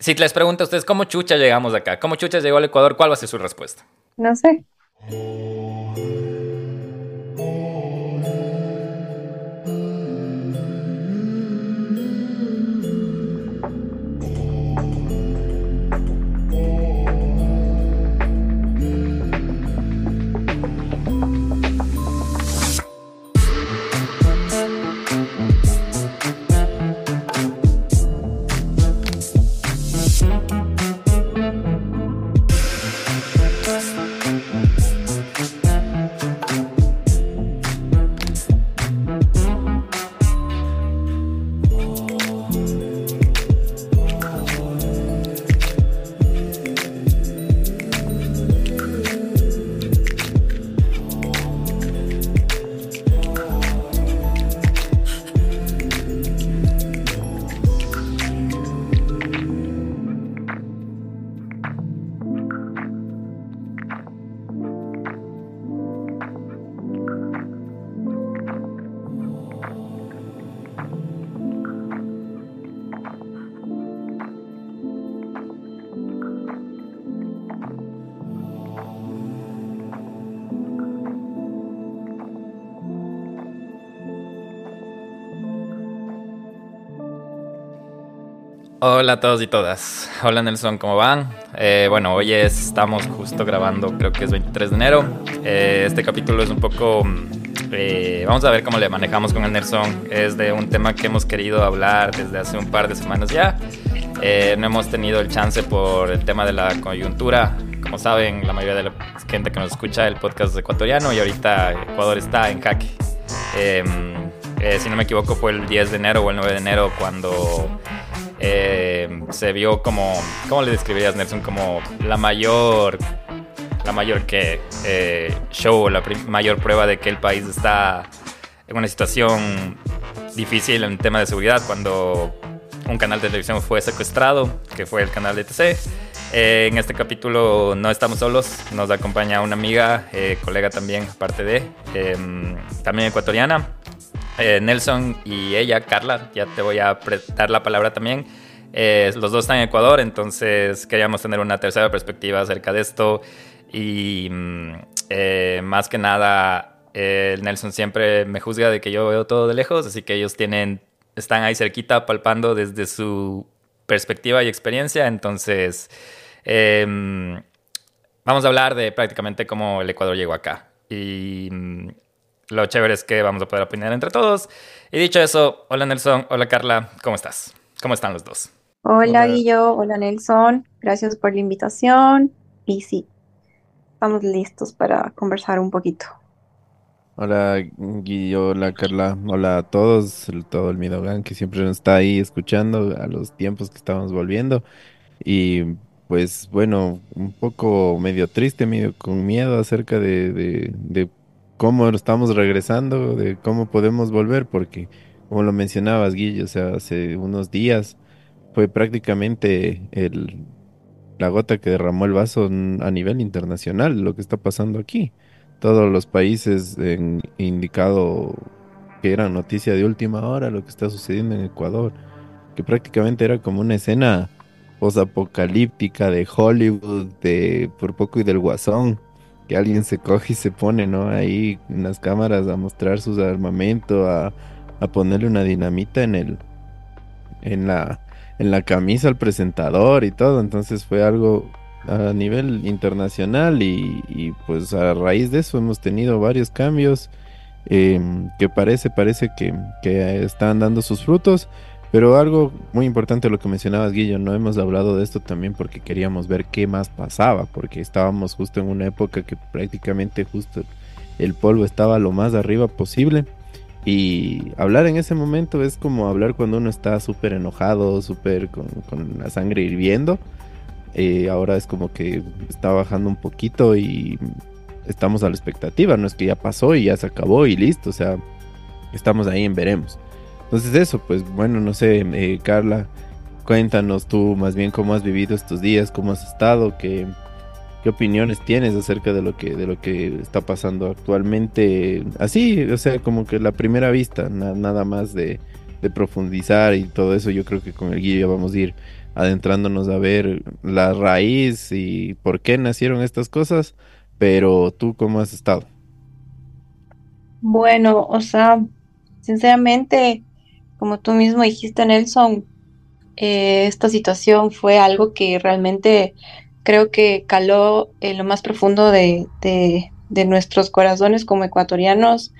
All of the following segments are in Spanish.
Si les pregunto a ustedes cómo chucha llegamos acá, cómo chucha llegó al Ecuador, ¿cuál va a ser su respuesta? No sé. Hola a todos y todas. Hola Nelson, ¿cómo van? Eh, bueno, hoy estamos justo grabando, creo que es 23 de enero. Eh, este capítulo es un poco... eh, vamos a ver cómo le manejamos con el Nelson. Es de un tema que hemos querido hablar desde hace un par de semanas ya. Eh, no hemos tenido el chance por el tema de la coyuntura. Como saben, la mayoría de la gente que nos escucha el podcast es ecuatoriano y ahorita Ecuador está en jaque. Eh, si no me equivoco fue el 10 de enero o el 9 de enero cuando eh, se vio como, ¿cómo le describirías Nelson? Como la mayor, la mayor que eh, show, la mayor prueba de que el país está en una situación difícil en tema de seguridad cuando un canal de televisión fue secuestrado, que fue el canal de TC. Eh, en este capítulo no estamos solos, nos acompaña una amiga, eh, colega también, aparte de, em, también ecuatoriana, eh, Nelson y ella, Carla, ya te voy a dar la palabra también. Eh, los dos están en Ecuador, entonces queríamos tener una tercera perspectiva acerca de esto. Y mm, eh, más que nada, Nelson siempre me juzga de que yo veo todo de lejos, así que ellos tienen, están ahí cerquita palpando desde su perspectiva y experiencia. Entonces, em, vamos a hablar de prácticamente cómo el Ecuador llegó acá. Y mm, lo chévere es que vamos a poder opinar entre todos. Y dicho eso, hola Nelson, hola Carla, ¿cómo estás? ¿Cómo están los dos? Hola Hola. Guillo, hola Nelson, gracias por la invitación y sí, estamos listos para conversar un poquito. Hola Guillo, hola Carla, hola a todos, todo el Midogan que siempre nos está ahí escuchando a los tiempos que estamos volviendo. Y pues bueno, un poco medio triste, medio con miedo acerca de, de, de cómo estamos regresando, de cómo podemos volver, porque como lo mencionabas Guillo, o sea, hace unos días fue prácticamente el, la gota que derramó el vaso a nivel internacional, lo que está pasando aquí. Todos los países han indicado que era noticia de última hora lo que está sucediendo en Ecuador, que prácticamente era como una escena posapocalíptica de Hollywood, de por poco y del Guasón, que alguien se coge y se pone, ¿no? Ahí en las cámaras a mostrar su armamento, a, a ponerle una dinamita en el, en la, en la camisa al presentador y todo, entonces fue algo a nivel internacional y, pues a raíz de eso hemos tenido varios cambios em, que parece, parece que, que, están dando sus frutos, pero algo muy importante lo que mencionabas Guillo, no hemos hablado de esto también porque queríamos ver qué más pasaba, porque estábamos justo en una época que prácticamente justo el polvo estaba lo más arriba posible y hablar en ese momento es como hablar cuando uno está súper enojado, súper con, la sangre hirviendo. Eh, ahora es como que está bajando un poquito y estamos a la expectativa. No es que ya pasó y ya se acabó y listo. O sea, estamos ahí en veremos. Entonces eso, pues bueno, no sé, eh, Carla, cuéntanos tú más bien cómo has vivido estos días, cómo has estado, qué, ¿Qué opiniones tienes acerca de lo que de lo que está pasando actualmente? Así, o sea, como que la primera vista, nada más de, profundizar y todo eso. Yo creo que con el guía vamos a ir adentrándonos a ver la raíz y por qué nacieron estas cosas. Pero tú, ¿cómo has estado? Bueno, o sea, sinceramente, como tú mismo dijiste, Nelson, eh, esta situación fue algo que realmente creo que caló en lo más profundo de, nuestros corazones como ecuatorianos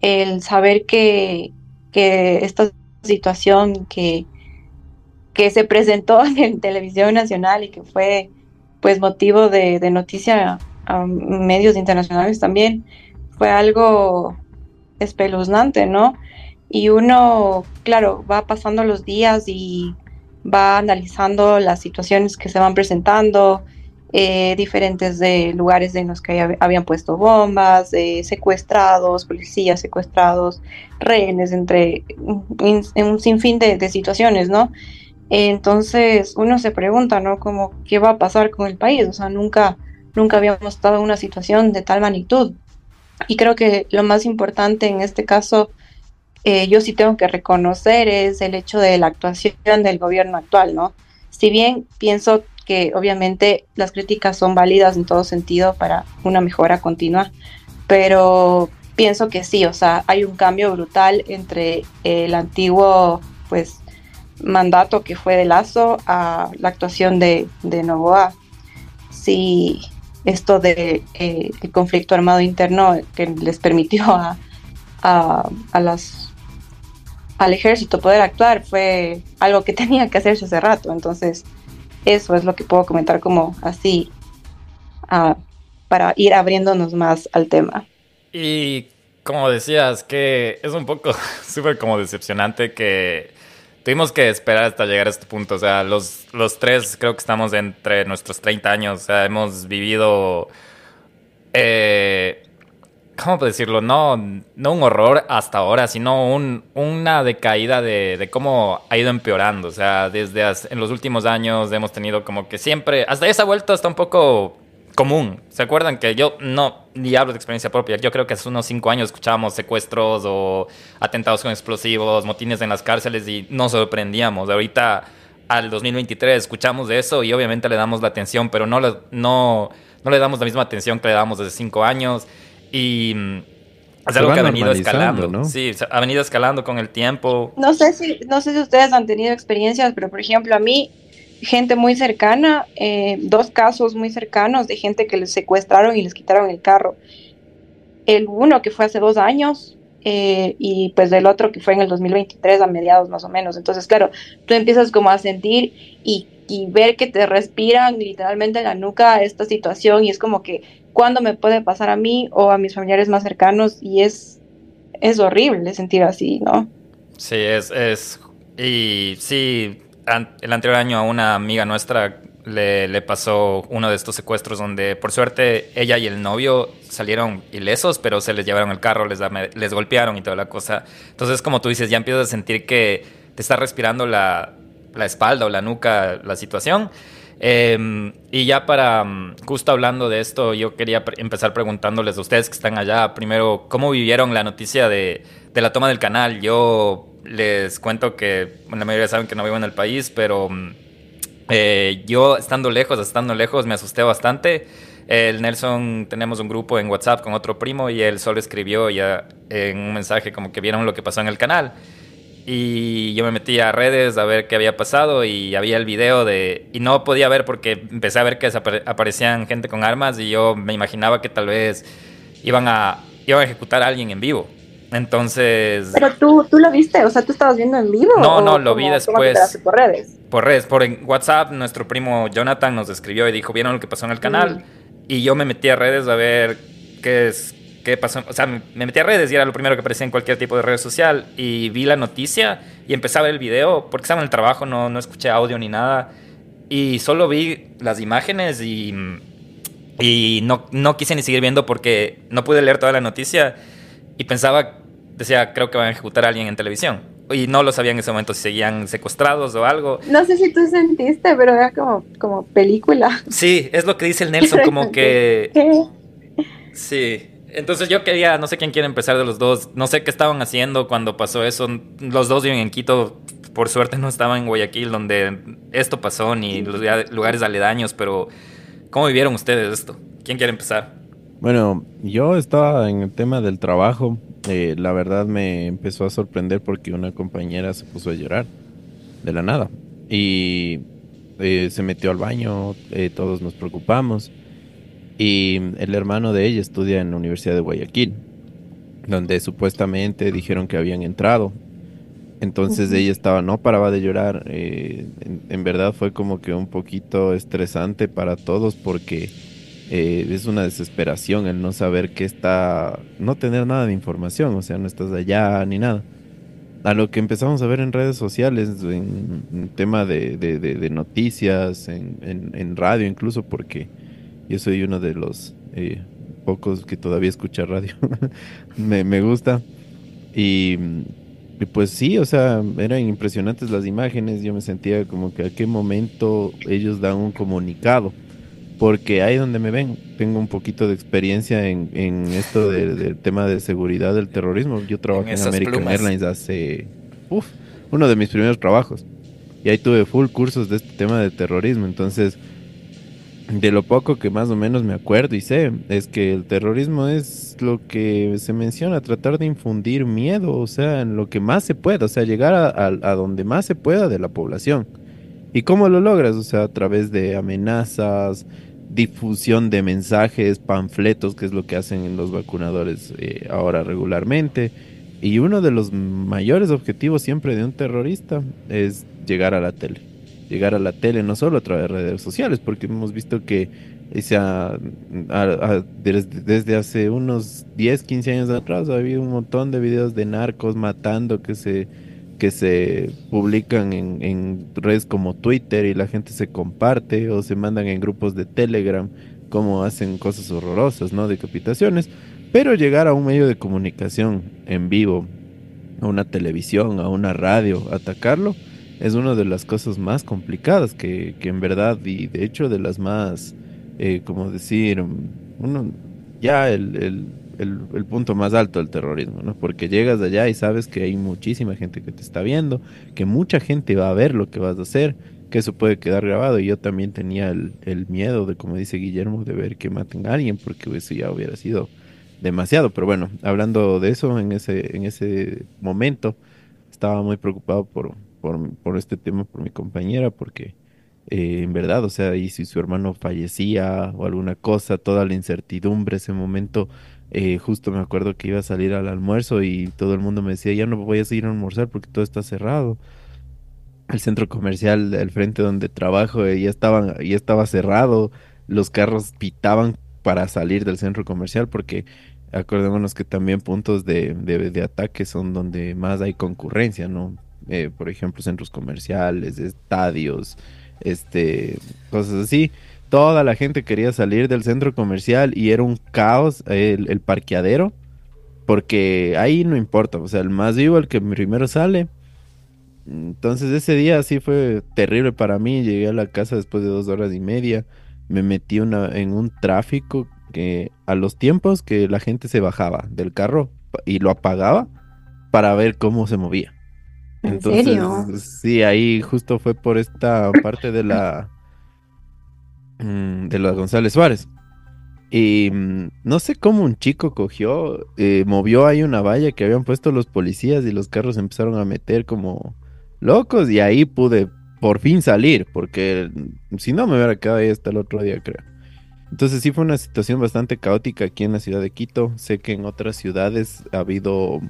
el saber que, esta situación que, se presentó en televisión nacional y que fue pues motivo de, noticia a medios internacionales también fue algo espeluznante, ¿no? Y uno, claro, va pasando los días y va analizando las situaciones que se van presentando, eh, diferentes de lugares en los que habían puesto bombas, secuestrados, policías secuestrados, rehenes, entre en un sinfín de, situaciones, ¿no? Entonces uno se pregunta, ¿no? Como, ¿qué va a pasar con el país? O sea, nunca, nunca habíamos estado en una situación de tal magnitud. Y creo que lo más importante en este caso eh, yo sí tengo que reconocer es el hecho de la actuación del gobierno actual, ¿no? Si bien pienso que obviamente las críticas son válidas en todo sentido para una mejora continua, pero pienso que sí, o sea, hay un cambio brutal entre el antiguo, pues, mandato que fue de Lazo a la actuación de, de Novoa. Sí, esto de eh, conflicto armado interno que les permitió a, a las al ejército poder actuar fue algo que tenía que hacerse hace rato. Entonces, eso es lo que puedo comentar como así ah, para ir abriéndonos más al tema. Y como decías, que es un poco súper como decepcionante que tuvimos que esperar hasta llegar a este punto. O sea, los, los tres creo que estamos entre nuestros 30 años. O sea, hemos vivido... Eh, ¿cómo puedo decirlo? No, no un horror hasta ahora, sino un, una decaída de, de, cómo ha ido empeorando. O sea, desde en los últimos años hemos tenido como que siempre, hasta esa vuelta está un poco común. ¿Se acuerdan que yo no ni hablo de experiencia propia? Yo creo que hace unos cinco años escuchábamos secuestros o atentados con explosivos, motines en las cárceles y nos sorprendíamos. Ahorita al 2023 escuchamos de eso y obviamente le damos la atención, pero no, no, no le damos la misma atención que le damos desde cinco años. Y mm, es algo que ha venido escalando. ¿no? Sí, ha venido escalando con el tiempo. No sé si, no sé si ustedes han tenido experiencias, pero por ejemplo, a mí, gente muy cercana, eh, dos casos muy cercanos de gente que les secuestraron y les quitaron el carro. El uno que fue hace dos años, eh, y pues del otro que fue en el 2023 a mediados más o menos. Entonces, claro, tú empiezas como a sentir y, y ver que te respiran literalmente en la nuca esta situación y es como que cuándo me puede pasar a mí o a mis familiares más cercanos y es, es horrible sentir así, ¿no? Sí, es, es, y sí, el anterior año a una amiga nuestra le, le, pasó uno de estos secuestros donde por suerte ella y el novio salieron ilesos, pero se les llevaron el carro, les, les golpearon y toda la cosa. Entonces, como tú dices, ya empiezas a sentir que te está respirando la, la espalda o la nuca la situación. Em, y ya para, mm, justo hablando de esto, yo quería empezar preguntándoles a ustedes que están allá, primero, ¿cómo vivieron la noticia de, de la toma del canal? Yo les cuento que la mayoría saben que no vivo en el país, pero mm, eh, yo estando lejos, estando lejos, me asusté bastante. El Nelson, tenemos un grupo en WhatsApp con otro primo y él solo escribió ya en un mensaje como que vieron lo que pasó en el canal. Y yo me metí a redes a ver qué había pasado y había el video de... Y no podía ver porque empecé a ver que aparecían gente con armas y yo me imaginaba que tal vez iban a, iban a ejecutar a alguien en vivo. Entonces... Pero tú, tú lo viste, o sea, tú estabas viendo en vivo. No, no, lo vi después. por redes? Por redes, por WhatsApp, nuestro primo Jonathan nos escribió y dijo, ¿vieron lo que pasó en el canal? Y yo me metí a redes a ver qué es, qué pasó. O sea, me metí a redes y era lo primero que aparecía en cualquier tipo de red social. Y vi la noticia y empecé a ver el video porque estaba en el trabajo, no, no escuché audio ni nada. Y solo vi las imágenes y, y no, no quise ni seguir viendo porque no pude leer toda la noticia. Y pensaba, decía, creo que van a ejecutar a alguien en televisión y no lo sabía en ese momento si seguían secuestrados o algo. No sé si tú sentiste, pero era como, como película. Sí, es lo que dice el Nelson, como que... Sí, entonces yo quería, no sé quién quiere empezar de los dos, no sé qué estaban haciendo cuando pasó eso. Los dos viven en Quito, por suerte no estaban en Guayaquil donde esto pasó, ni los lugares aledaños, pero ¿cómo vivieron ustedes esto? ¿Quién quiere empezar? Bueno, yo estaba en el tema del trabajo. Eh, la verdad me empezó a sorprender porque una compañera se puso a llorar de la nada y eh, se metió al baño, eh, todos nos preocupamos y el hermano de ella estudia en la Universidad de Guayaquil, donde supuestamente dijeron que habían entrado. Entonces ella estaba, no paraba de llorar. en, verdad fue como que un poquito estresante para todos porque eh, es una desesperación el no saber qué está, no tener nada de información, o sea, no estás allá ni nada. A lo que empezamos a ver en redes sociales, en, tema de, noticias, en, radio incluso, porque yo soy uno de los eh, pocos que todavía escucha radio, me, gusta. Y, y, pues sí, o sea, eran impresionantes las imágenes, yo me sentía como que a qué momento ellos dan un comunicado porque ahí donde me ven, tengo un poquito de experiencia en, esto del tema de seguridad del terrorismo. Yo trabajé en, American Airlines hace, uf, uno de mis primeros trabajos. Y ahí tuve full cursos de este tema de terrorismo. Entonces, de lo poco que más o menos me acuerdo y sé, es que el terrorismo es lo que se menciona, tratar de infundir miedo, o sea, en lo que más se pueda, o sea, llegar a, a donde más se pueda de la población. ¿Y cómo lo logras? O sea, a través de amenazas, difusión de mensajes, panfletos, que es lo que hacen los vacunadores eh, ahora regularmente. Y uno de los mayores objetivos siempre de un terrorista es llegar a la tele. Llegar a la tele no solo a través de redes sociales, porque hemos visto que desde, hace unos 10, 15 años atrás ha habido un montón de videos de narcos matando que se que se publican en, redes como Twitter y la gente se comparte o se mandan en grupos de Telegram como hacen cosas horrorosas, ¿no? Decapitaciones. Pero llegar a un medio de comunicación en vivo, a una televisión, a una radio, atacarlo, es una de las cosas más complicadas que, en verdad y de hecho de las más, eh, como decir, uno, ya el el, punto más alto del terrorismo, ¿no? Porque llegas allá y sabes que hay muchísima gente que te está viendo, que mucha gente va a ver lo que vas a hacer, que eso puede quedar grabado. Y yo también tenía el, miedo de, como dice Guillermo, de ver que maten a alguien, porque eso ya hubiera sido demasiado. Pero bueno, hablando de eso, en ese, en ese momento estaba muy preocupado por, por, este tema, por mi compañera, porque eh, en verdad, o sea, y si su hermano fallecía o alguna cosa, toda la incertidumbre, ese momento eh, justo me acuerdo que iba a salir al almuerzo y todo el mundo me decía, ya no voy a seguir a almorzar porque todo está cerrado. El centro comercial del frente donde trabajo eh, ya, estaban, ya estaba cerrado, los carros pitaban para salir del centro comercial porque acordémonos que también puntos de, de, ataque son donde más hay concurrencia, ¿no? Eh, por ejemplo, centros comerciales, estadios, este, cosas así toda la gente quería salir del centro comercial y era un caos el, parqueadero, porque ahí no importa, o sea, el más vivo, el que primero sale. Entonces ese día sí fue terrible para mí, llegué a la casa después de dos horas y media, me metí una, en un tráfico que a los tiempos que la gente se bajaba del carro y lo apagaba para ver cómo se movía. ¿En serio? Sí, ahí justo fue por esta parte de la Mm, de los González Suárez. Y mm, no sé cómo un chico cogió, eh, movió ahí una valla que habían puesto los policías y los carros empezaron a meter como locos y ahí pude por fin salir, porque mm, si no me hubiera quedado ahí hasta el otro día, creo. Entonces sí fue una situación bastante caótica aquí en la ciudad de Quito. Sé que en otras ciudades ha habido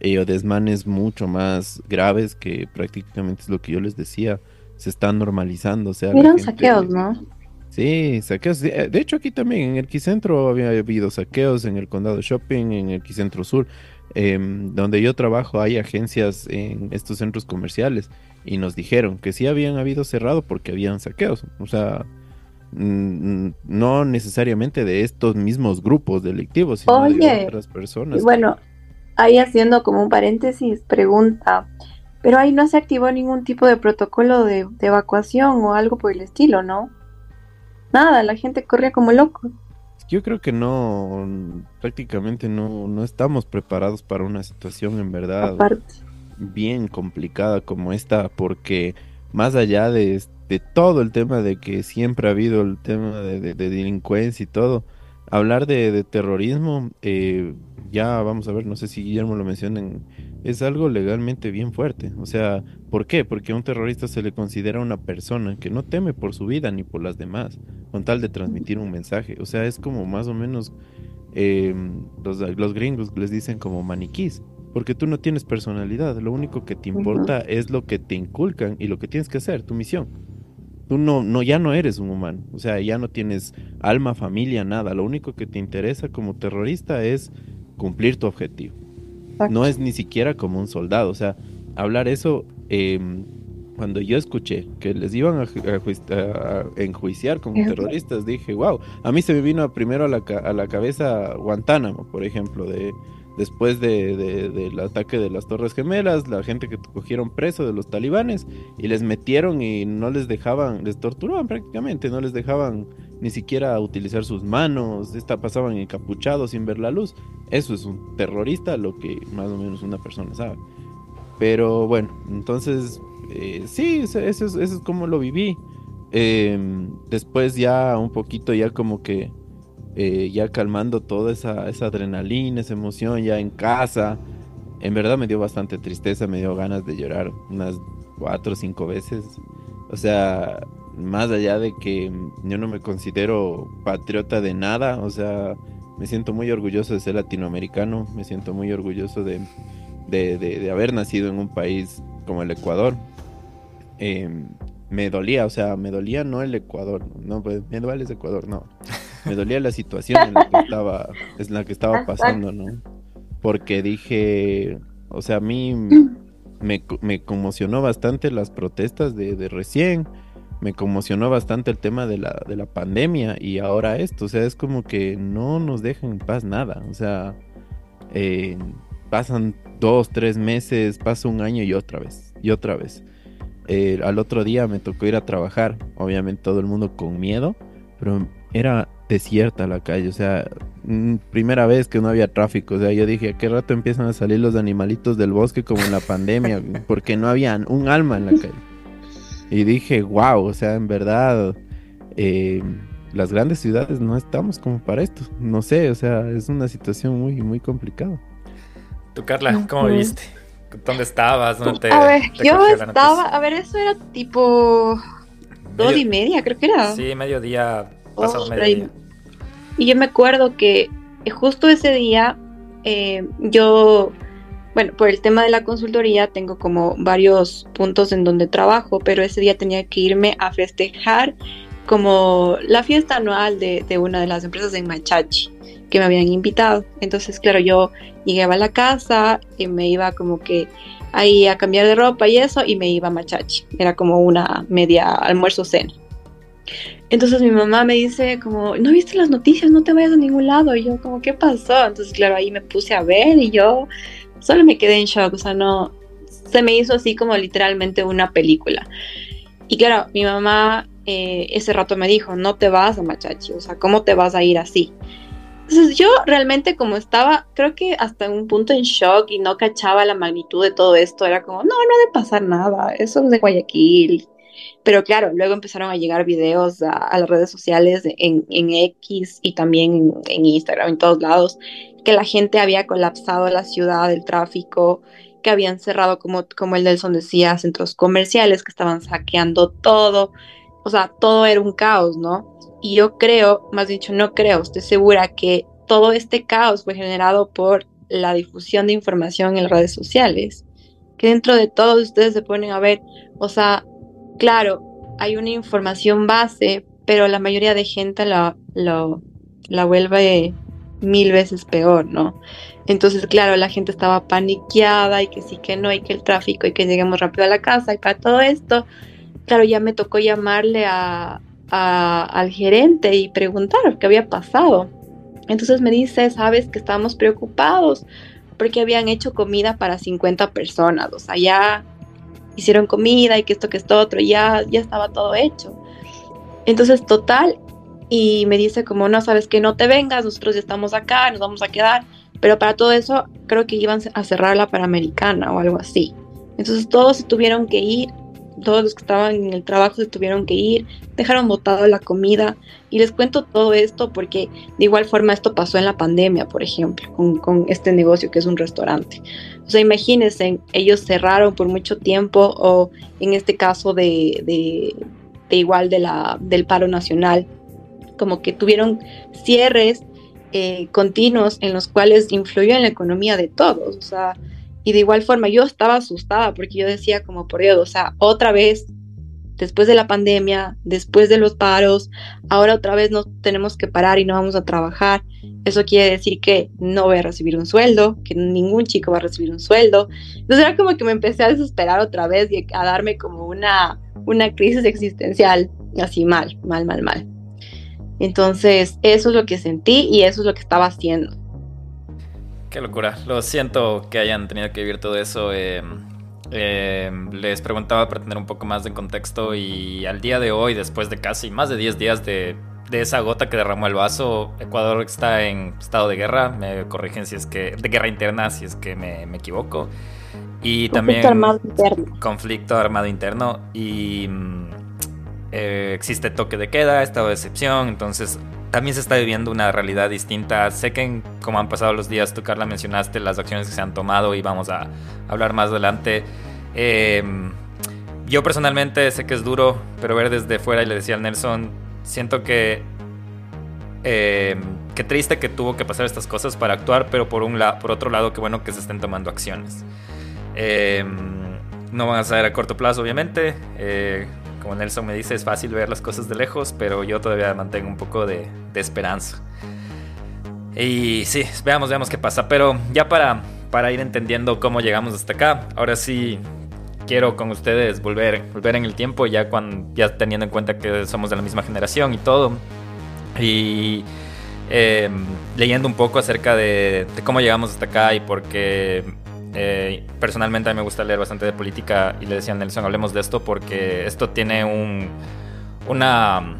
eh, desmanes mucho más graves que prácticamente es lo que yo les decía. Se están normalizando. O sea, saqueos, ¿no? Sí, saqueos. De hecho, aquí también en el Quicentro había habido saqueos, en el Condado Shopping, en el Quicentro Sur, em, donde yo trabajo, hay agencias en estos centros comerciales y nos dijeron que sí habían habido cerrado porque habían saqueos. O sea, no necesariamente de estos mismos grupos delictivos, sino de otras personas. Bueno, ahí haciendo como un paréntesis, pregunta, pero ahí no se activó ningún tipo de protocolo de evacuación o algo por el estilo, ¿no? nada, la gente corría como loco. Yo creo que no, prácticamente no, no estamos preparados para una situación en verdad bien complicada como esta, porque más allá de, de, todo el tema de que siempre ha habido el tema de, delincuencia y todo, hablar de, terrorismo, eh, ya vamos a ver, no sé si Guillermo lo menciona en es algo legalmente bien fuerte. O sea, ¿por qué? Porque a un terrorista se le considera una persona que no teme por su vida ni por las demás, con tal de transmitir un mensaje. O sea, es como más o menos em, los, los, gringos les dicen como maniquís, porque tú no tienes personalidad, lo único que te importa es lo que te inculcan y lo que tienes que hacer, tu misión. Tú no, no, ya no eres un humano, o sea, ya no tienes alma, familia, nada. Lo único que te interesa como terrorista es cumplir tu objetivo. No es ni siquiera como un soldado. O sea, hablar eso, em, cuando yo escuché que les iban a, enjuiciar como terroristas, dije, wow, a mí se me vino primero a la, a la cabeza Guantánamo, por ejemplo, de después de, del ataque de las Torres Gemelas, la gente que cogieron preso de los talibanes y les metieron y no les dejaban, les torturaban prácticamente, no les dejaban ni siquiera utilizar sus manos, esta, pasaban encapuchados sin ver la luz. Eso es un terrorista, lo que más o menos una persona sabe. Pero bueno, entonces, eh, sí, eso es, eso es como lo viví. Em, después ya un poquito, ya como que, eh, ya calmando toda esa, adrenalina, esa emoción, ya en casa. En verdad me dio bastante tristeza, me dio ganas de llorar unas cuatro o cinco veces. O sea, más allá de que yo no me considero patriota de nada, o sea, me siento muy orgulloso de ser latinoamericano, me siento muy orgulloso de, de, haber nacido en un país como el Ecuador. Em, me dolía, o sea, me dolía no el Ecuador, no, pues me duele el Ecuador, no. Me dolía la situación en la que estaba, es la que estaba pasando, ¿no? Porque dije, o sea, a mí me, me conmocionó bastante las protestas de, de recién me conmocionó bastante el tema de la, de la pandemia y ahora esto, o sea, es como que no nos dejan en paz nada, o sea, eh, pasan dos, tres meses, pasa un año y otra vez, y otra vez. Eh, al otro día me tocó ir a trabajar, obviamente todo el mundo con miedo, pero era desierta la calle, o sea, mm, primera vez que no había tráfico, o sea, yo dije, ¿a qué rato empiezan a salir los animalitos del bosque como en la pandemia? Porque no había un alma en la calle. Y dije, wow, o sea, en verdad, eh, las grandes ciudades no estamos como para esto. No sé, o sea, es una situación muy, muy complicada. Tú, Carla, ¿cómo viste? ¿Dónde estabas? ¿Dónde te, a ver, yo estaba, a ver, eso era tipo dos y media, creo que era. Sí, mediodía, pasado oh, mediodía. Y yo me acuerdo que justo ese día eh, yo bueno, por el tema de la consultoría tengo como varios puntos en donde trabajo, pero ese día tenía que irme a festejar como la fiesta anual de, una de las empresas en Machachi que me habían invitado. Entonces, claro, yo llegaba a la casa y me iba como que ahí a cambiar de ropa y eso y me iba a Machachi. Era como una media almuerzo cena. Entonces mi mamá me dice como, ¿no viste las noticias? No te vayas a ningún lado. Y yo como, ¿qué pasó? Entonces, claro, ahí me puse a ver y yo solo me quedé en shock, o sea, no, se me hizo así como literalmente una película. Y claro, mi mamá eh, ese rato me dijo, no te vas a Machachi, o sea, ¿cómo te vas a ir así? Entonces yo realmente como estaba, creo que hasta un punto en shock y no cachaba la magnitud de todo esto, era como, no, no debe pasar nada, eso es de Guayaquil. Pero claro, luego empezaron a llegar videos a, las redes sociales en, en X y también en, Instagram, en todos lados, que la gente había colapsado la ciudad, el tráfico, que habían cerrado, como, como el Nelson decía, centros comerciales, que estaban saqueando todo. O sea, todo era un caos, ¿no? Y yo creo, más dicho, no creo, estoy segura que todo este caos fue generado por la difusión de información en las redes sociales. Que dentro de todo ustedes se ponen a ver, o sea, claro, hay una información base, pero la mayoría de gente la, la vuelve mil veces peor, ¿no? Entonces, claro, la gente estaba paniqueada y que sí, que no, y que el tráfico y que lleguemos rápido a la casa y para todo esto, claro, ya me tocó llamarle a, al gerente y preguntar qué había pasado. Entonces me dice, sabes que estábamos preocupados porque habían hecho comida para 50 personas, o sea, ya hicieron comida y que esto, que esto, otro, ya, ya estaba todo hecho. Entonces, total, y me dice como, no, sabes que no te vengas, nosotros ya estamos acá, nos vamos a quedar, pero para todo eso creo que iban a cerrar la Panamericana o algo así. Entonces todos se tuvieron que ir todos los que estaban en el trabajo se tuvieron que ir, dejaron botado la comida y les cuento todo esto porque de igual forma esto pasó en la pandemia, por ejemplo, con, este negocio que es un restaurante. O sea, imagínense, ellos cerraron por mucho tiempo o en este caso de, de, igual de la, del paro nacional, como que tuvieron cierres eh, continuos en los cuales influyó en la economía de todos. O sea, y de igual forma, yo estaba asustada porque yo decía como por Dios, o sea, otra vez, después de la pandemia, después de los paros, ahora otra vez nos tenemos que parar y no vamos a trabajar. Eso quiere decir que no voy a recibir un sueldo, que ningún chico va a recibir un sueldo. Entonces era como que me empecé a desesperar otra vez y a darme como una, una crisis existencial, así mal, mal, mal, mal. Entonces, eso es lo que sentí y eso es lo que estaba haciendo. Qué locura. Lo siento que hayan tenido que vivir todo eso. Eh, eh, les preguntaba para tener un poco más de contexto y al día de hoy, después de casi más de 10 días de, esa gota que derramó el vaso, Ecuador está en estado de guerra. Me corrigen si es que de guerra interna, si es que me, equivoco. Y también armado interno. conflicto armado interno y mm, eh, existe toque de queda, estado de excepción, entonces también se está viviendo una realidad distinta. Sé que como han pasado los días, tú Carla mencionaste las acciones que se han tomado y vamos a hablar más adelante. Eh, yo personalmente sé que es duro, pero ver desde fuera, y le decía al Nelson, siento que... Eh, qué triste que tuvo que pasar estas cosas para actuar, pero por, un por otro lado, qué bueno que se estén tomando acciones. Eh, no van a ser a corto plazo, obviamente como Nelson me dice, es fácil ver las cosas de lejos, pero yo todavía mantengo un poco de, esperanza. Y sí, veamos, veamos qué pasa. Pero ya para, para ir entendiendo cómo llegamos hasta acá, ahora sí quiero con ustedes volver, volver en el tiempo, ya, cuando, ya teniendo en cuenta que somos de la misma generación y todo. Y em, leyendo un poco acerca de, de, cómo llegamos hasta acá y por qué eh, personalmente a mí me gusta leer bastante de política y le decía a Nelson, hablemos de esto porque esto tiene un, una,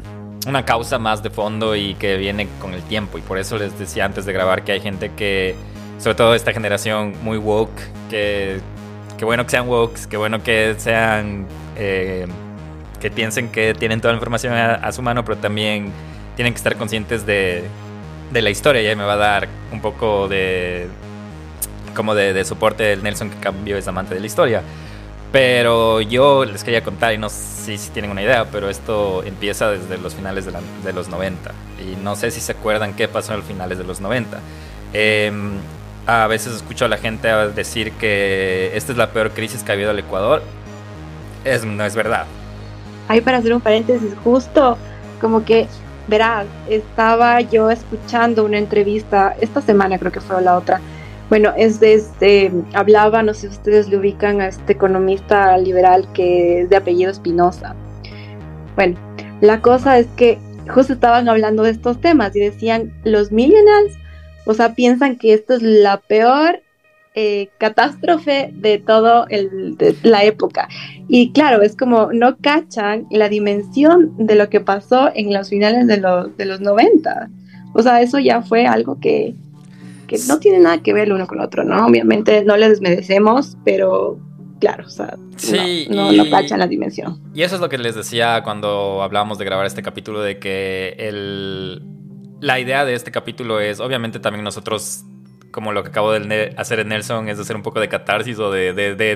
una causa más de fondo y que viene con el tiempo. Y por eso les decía antes de grabar que hay gente que, sobre todo esta generación muy woke, que, que bueno que sean woke, que bueno que sean... Eh, que piensen que tienen toda la información a, su mano, pero también tienen que estar conscientes de, de la historia. Y ahí me va a dar un poco de, como de, soporte del Nelson que cambió es amante de la historia. Pero yo les quería contar, y no sé si tienen una idea, pero esto empieza desde los finales de, los 90. Y no sé si se acuerdan qué pasó en los finales de los 90. Em, a veces escucho a la gente decir que esta es la peor crisis que ha habido el Ecuador. Es, no es verdad. Ahí para hacer un paréntesis, justo como que, verás, estaba yo escuchando una entrevista, esta semana creo que fue la otra, bueno, es desde, hablaba, no sé si ustedes le ubican a este economista liberal que es de apellido Espinosa. Bueno, la cosa es que justo estaban hablando de estos temas y decían, los millennials, o sea, piensan que esto es la peor eh, catástrofe de de la época. Y claro, es como no cachan la dimensión de lo que pasó en los finales de los, de los 90. O sea, eso ya fue algo que, que no tiene nada que ver el uno con el otro, ¿no? Obviamente no les desmerecemos, pero claro, o sea, Sí, no, y- no, no cachan la dimensión. Y eso es lo que les decía cuando hablábamos de grabar este capítulo, de que el, la idea de este capítulo es, obviamente también nosotros, como lo que acabo de hacer en Nelson, es hacer un poco de catarsis o de, de, de-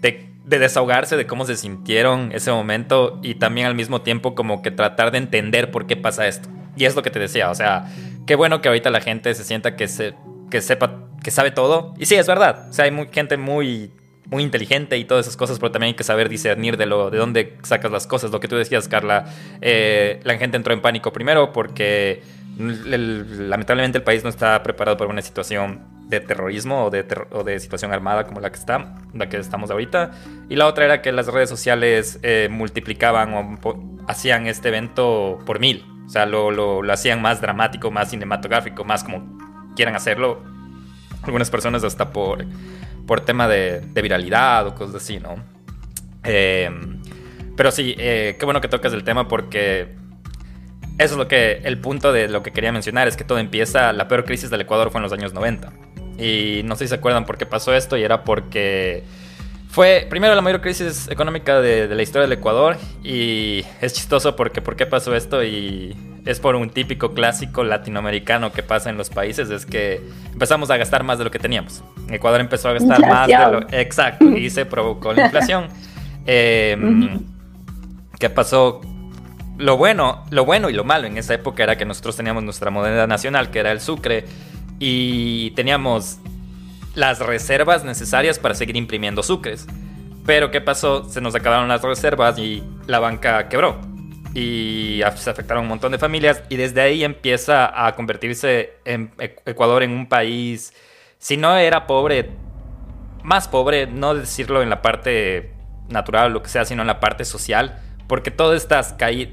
de desahogarse de cómo se sintieron ese momento y también al mismo tiempo como que tratar de entender por qué pasa esto. Y es lo que te decía, o sea, qué bueno que ahorita la gente se sienta que, se, que sepa, que sabe todo. Y sí, es verdad, o sea, hay gente muy muy inteligente y todas esas cosas, pero también hay que saber discernir de, lo, de dónde sacas las cosas. Lo que tú decías, Carla, eh, la gente entró en pánico primero porque lamentablemente el país no está preparado para una situación de terrorismo o de, situación armada como la que está, la que estamos ahorita. Y la otra era que las redes sociales eh, multiplicaban o hacían este evento por mil. O sea, lo, lo, lo hacían más dramático, más cinematográfico, más como quieran hacerlo. Algunas personas hasta por, por tema de, viralidad o cosas así, ¿no? Eh, pero sí, eh, qué bueno que tocas el tema porque eso es lo que, el punto de lo que quería mencionar, es que todo empieza, la peor crisis del Ecuador fue en los años 90. Y no sé si se acuerdan por qué pasó esto, y era porque fue primero la mayor crisis económica de, de la historia del Ecuador, y es chistoso porque por qué pasó esto, y es por un típico clásico latinoamericano que pasa en los países, es que empezamos a gastar más de lo que teníamos. Ecuador empezó a gastar más de lo... Exacto, y se provocó la inflación. Eh, ¿Qué pasó? Lo bueno, lo bueno y lo malo en esa época era que nosotros teníamos nuestra moneda nacional, que era el sucre, y teníamos las reservas necesarias para seguir imprimiendo sucres. Pero ¿qué pasó? Se nos acabaron las reservas y la banca quebró. Y se afectaron un montón de familias y desde ahí empieza a convertirse en Ecuador en un país, si no era pobre, más pobre, no decirlo en la parte natural o lo que sea, sino en la parte social, porque toda esta,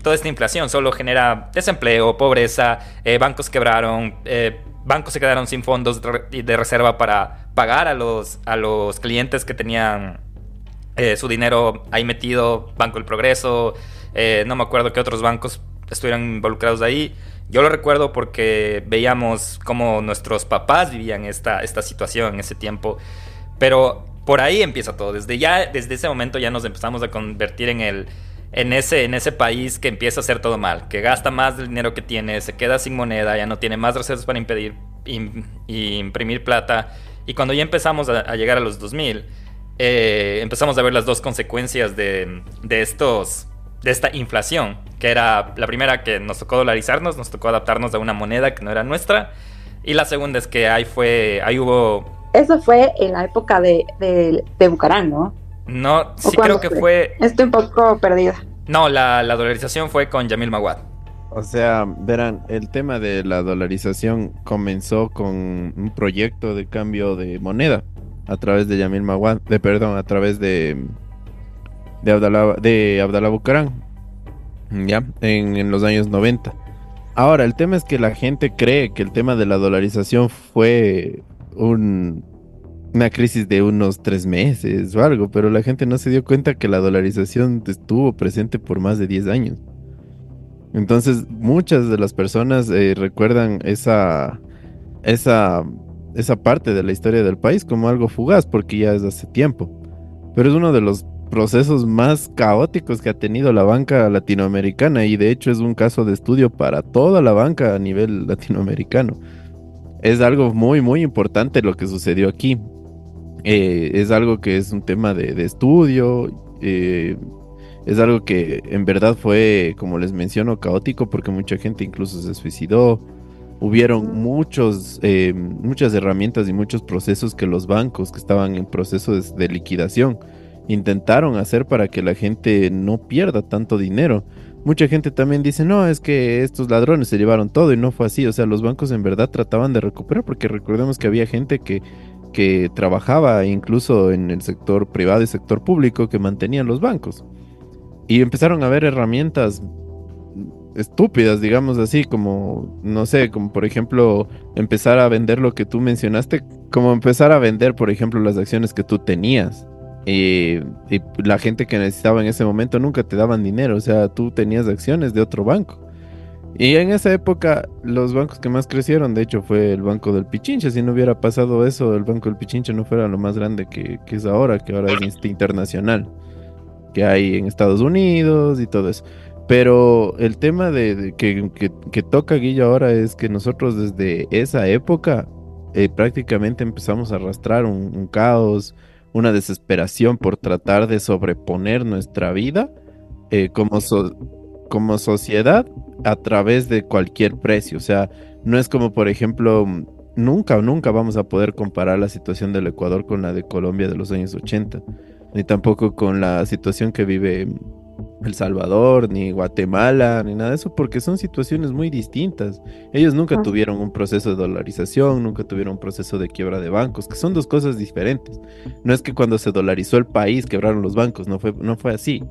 toda esta inflación solo genera desempleo, pobreza, eh, bancos quebraron, eh, bancos se quedaron sin fondos de, reserva para pagar a los, a los clientes que tenían eh, su dinero ahí metido, Banco del Progreso, eh, no me acuerdo qué otros bancos estuvieran involucrados ahí. Yo lo recuerdo porque veíamos cómo nuestros papás vivían esta, esta situación en ese tiempo, pero por ahí empieza todo. Desde, ya, desde ese momento ya nos empezamos a convertir en, el, en, ese, en ese país que empieza a hacer todo mal, que gasta más del dinero que tiene, se queda sin moneda, ya no tiene más reservas para impedir im, imprimir plata. Y cuando ya empezamos a, a llegar a los 2000, eh, empezamos a ver las dos consecuencias de, de, estos, de esta inflación, que era la primera que nos tocó dolarizarnos, nos tocó adaptarnos a una moneda que no era nuestra. Y la segunda es que ahí fue, ahí hubo eso fue en la época de, de, de Bucarán, ¿no? No, sí creo que fue? fue... Estoy un poco perdida. No, la, la, dolarización fue con Yamil Maguad. O sea, verán, el tema de la dolarización comenzó con un proyecto de cambio de moneda a través de Yamil Maguad, de perdón, a través de de Abdalá, de Abdalá Bucarán, ya, en, en los años 90. Ahora, el tema es que la gente cree que el tema de la dolarización fue un, una crisis de unos tres meses o algo, pero la gente no se dio cuenta que la dolarización estuvo presente por más de 10 años. Entonces, muchas de las personas eh, recuerdan esa, esa, esa parte de la historia del país como algo fugaz, porque ya es hace tiempo. Pero es uno de los procesos más caóticos que ha tenido la banca latinoamericana y de hecho es un caso de estudio para toda la banca a nivel latinoamericano es algo muy, muy importante lo que sucedió aquí. Eh, es algo que es un tema de, de estudio, eh, es algo que en verdad fue, como les menciono, caótico porque mucha gente incluso se suicidó. Hubieron muchos, eh, muchas herramientas y muchos procesos que los bancos que estaban en proceso de, de liquidación intentaron hacer para que la gente no pierda tanto dinero mucha gente también dice, no, es que estos ladrones se llevaron todo y no fue así. O sea, los bancos en verdad trataban de recuperar porque recordemos que había gente que, que trabajaba incluso en el sector privado y sector público que mantenían los bancos. Y empezaron a haber herramientas estúpidas, digamos así, como, no sé, como por ejemplo empezar a vender lo que tú mencionaste, como empezar a vender, por ejemplo, las acciones que tú tenías. Y, y, la gente que necesitaba en ese momento nunca te daban dinero, o sea, tú tenías acciones de otro banco. Y en esa época, los bancos que más crecieron, de hecho, fue el Banco del Pichincha. Si no hubiera pasado eso, el Banco del Pichincha no fuera lo más grande que, que es ahora, que ahora es este internacional, que hay en Estados Unidos y todo eso. Pero el tema de, de que, que, que, toca Guillo ahora es que nosotros desde esa época eh, prácticamente empezamos a arrastrar un, un caos, una desesperación por tratar de sobreponer nuestra vida eh, como, so como sociedad a través de cualquier precio. O sea, no es como, por ejemplo, nunca, nunca vamos a poder comparar la situación del Ecuador con la de Colombia de los años 80, ni tampoco con la situación que vive El Salvador, ni Guatemala, ni nada de eso, porque son situaciones muy distintas. Ellos nunca ah. tuvieron un proceso de dolarización, nunca tuvieron un proceso de quiebra de bancos, que son dos cosas diferentes. No es que cuando se dolarizó el país quebraron los bancos, no fue, no fue así.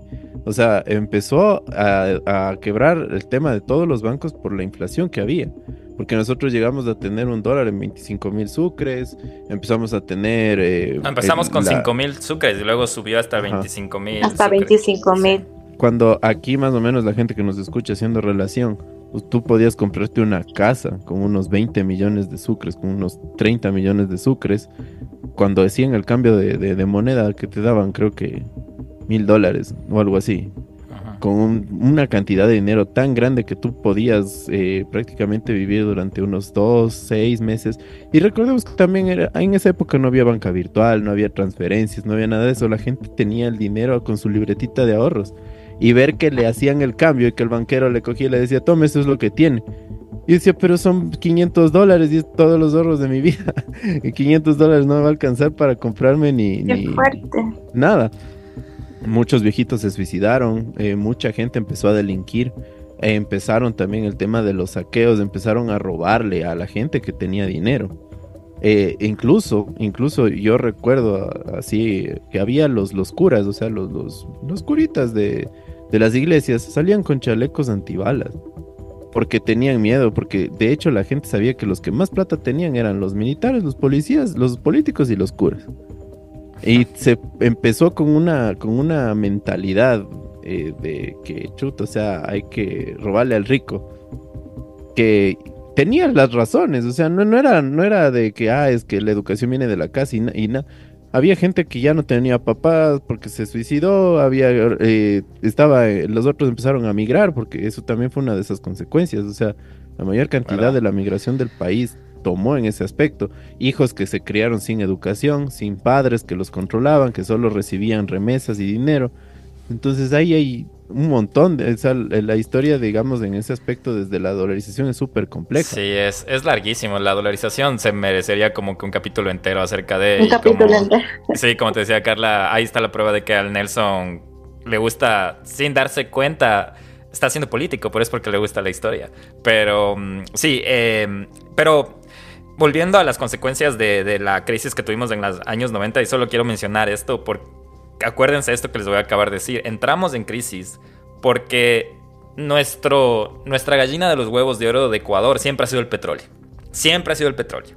O sea, empezó a, a, quebrar el tema de todos los bancos por la inflación que había. Porque nosotros llegamos a tener un dólar en 25 mil sucres, empezamos a tener... Eh, Empezamos el, con la... 5 mil sucres y luego subió hasta 25 mil. Hasta 25 mil. Cuando aquí más o menos la gente que nos escucha haciendo relación, pues tú podías comprarte una casa con unos 20 millones de sucres, con unos 30 millones de sucres, cuando decían el cambio de, de, de moneda que te daban, creo que mil dólares o algo así. Ajá. Con un, una cantidad de dinero tan grande que tú podías eh, prácticamente vivir durante unos dos, seis meses. Y recordemos que también era, en esa época no había banca virtual, no había transferencias, no había nada de eso. La gente tenía el dinero con su libretita de ahorros. Y ver que le hacían el cambio y que el banquero le cogía y le decía, tome, eso es lo que tiene. Y decía, pero son 500 dólares y es todos los ahorros de mi vida. y 500 dólares no me va a alcanzar para comprarme ni, Qué ni fuerte. nada. Muchos viejitos se suicidaron, eh, mucha gente empezó a delinquir, eh, empezaron también el tema de los saqueos, empezaron a robarle a la gente que tenía dinero. Eh, incluso, incluso yo recuerdo así que había los, los curas, o sea, los, los, los curitas de, de las iglesias, salían con chalecos antibalas porque tenían miedo, porque de hecho la gente sabía que los que más plata tenían eran los militares, los policías, los políticos y los curas. Y se empezó con una, con una mentalidad eh, de que, chuto, o sea, hay que robarle al rico. Que tenía las razones, o sea, no, no, era, no era de que, ah, es que la educación viene de la casa y, y nada. Había gente que ya no tenía papás porque se suicidó, había, eh, estaba, los otros empezaron a migrar porque eso también fue una de esas consecuencias, o sea, la mayor cantidad ¿verdad? de la migración del país tomó en ese aspecto. Hijos que se criaron sin educación, sin padres que los controlaban, que solo recibían remesas y dinero. Entonces ahí hay un montón de esa, la historia, digamos, en ese aspecto desde la dolarización es súper compleja. Sí, es, es larguísimo. La dolarización se merecería como que un capítulo entero acerca de... Un capítulo como, entero. Sí, como te decía Carla, ahí está la prueba de que al Nelson le gusta, sin darse cuenta, está haciendo político, pero es porque le gusta la historia. Pero mm, sí, eh, pero volviendo a las consecuencias de, de, la crisis que tuvimos en los años 90, y solo quiero mencionar esto, porque acuérdense esto que les voy a acabar de decir, entramos en crisis porque nuestro, nuestra gallina de los huevos de oro de Ecuador siempre ha sido el petróleo. Siempre ha sido el petróleo.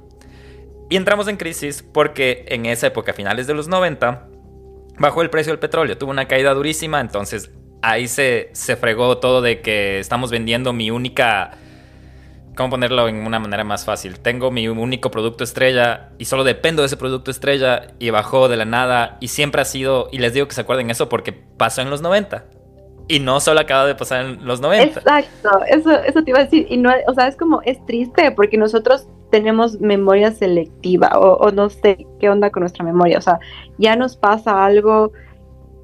Y entramos en crisis porque en esa época, finales de los 90, bajó el precio del petróleo, tuvo una caída durísima, entonces ahí se, se fregó todo de que estamos vendiendo mi única ¿Cómo ponerlo en una manera más fácil? Tengo mi único producto estrella y solo dependo de ese producto estrella y bajó de la nada y siempre ha sido, y les digo que se acuerden eso porque pasó en los 90. Y no solo acaba de pasar en los 90. Exacto, eso, eso te iba a decir. Y no, o sea, es como, es triste porque nosotros tenemos memoria selectiva o, o no sé qué onda con nuestra memoria. O sea, ya nos pasa algo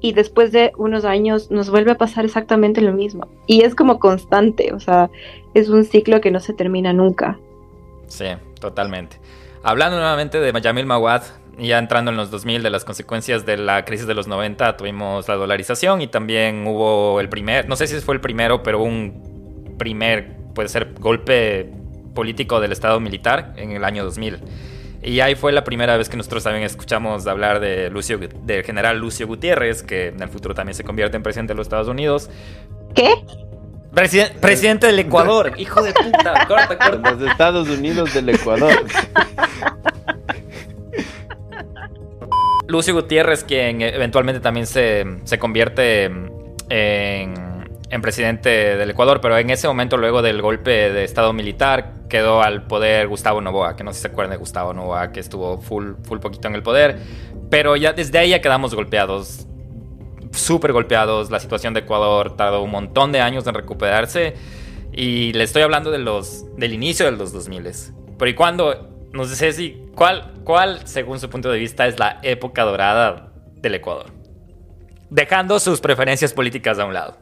y después de unos años nos vuelve a pasar exactamente lo mismo. Y es como constante, o sea, es un ciclo que no se termina nunca. Sí, totalmente. Hablando nuevamente de Yamil Mawad, ya entrando en los 2000, de las consecuencias de la crisis de los 90, tuvimos la dolarización y también hubo el primer, no sé si fue el primero, pero un primer, puede ser, golpe político del Estado militar en el año 2000. Y ahí fue la primera vez que nosotros también escuchamos hablar de Lucio, del general Lucio Gutiérrez, que en el futuro también se convierte en presidente de los Estados Unidos. ¿Qué? Presiden presidente del Ecuador, hijo de puta, corta, corta. Los Estados Unidos del Ecuador. Lucio Gutiérrez, quien eventualmente también se, se convierte en, en presidente del Ecuador, pero en ese momento, luego del golpe de Estado militar, quedó al poder Gustavo Novoa, que no sé si se acuerdan de Gustavo Novoa, que estuvo full, full poquito en el poder, pero ya desde ahí ya quedamos golpeados, súper golpeados, la situación de Ecuador tardó un montón de años en recuperarse, y le estoy hablando de los, del inicio de los 2000. Pero ¿y cuándo? No sé si, ¿cuál, ¿cuál, según su punto de vista, es la época dorada del Ecuador? Dejando sus preferencias políticas a un lado.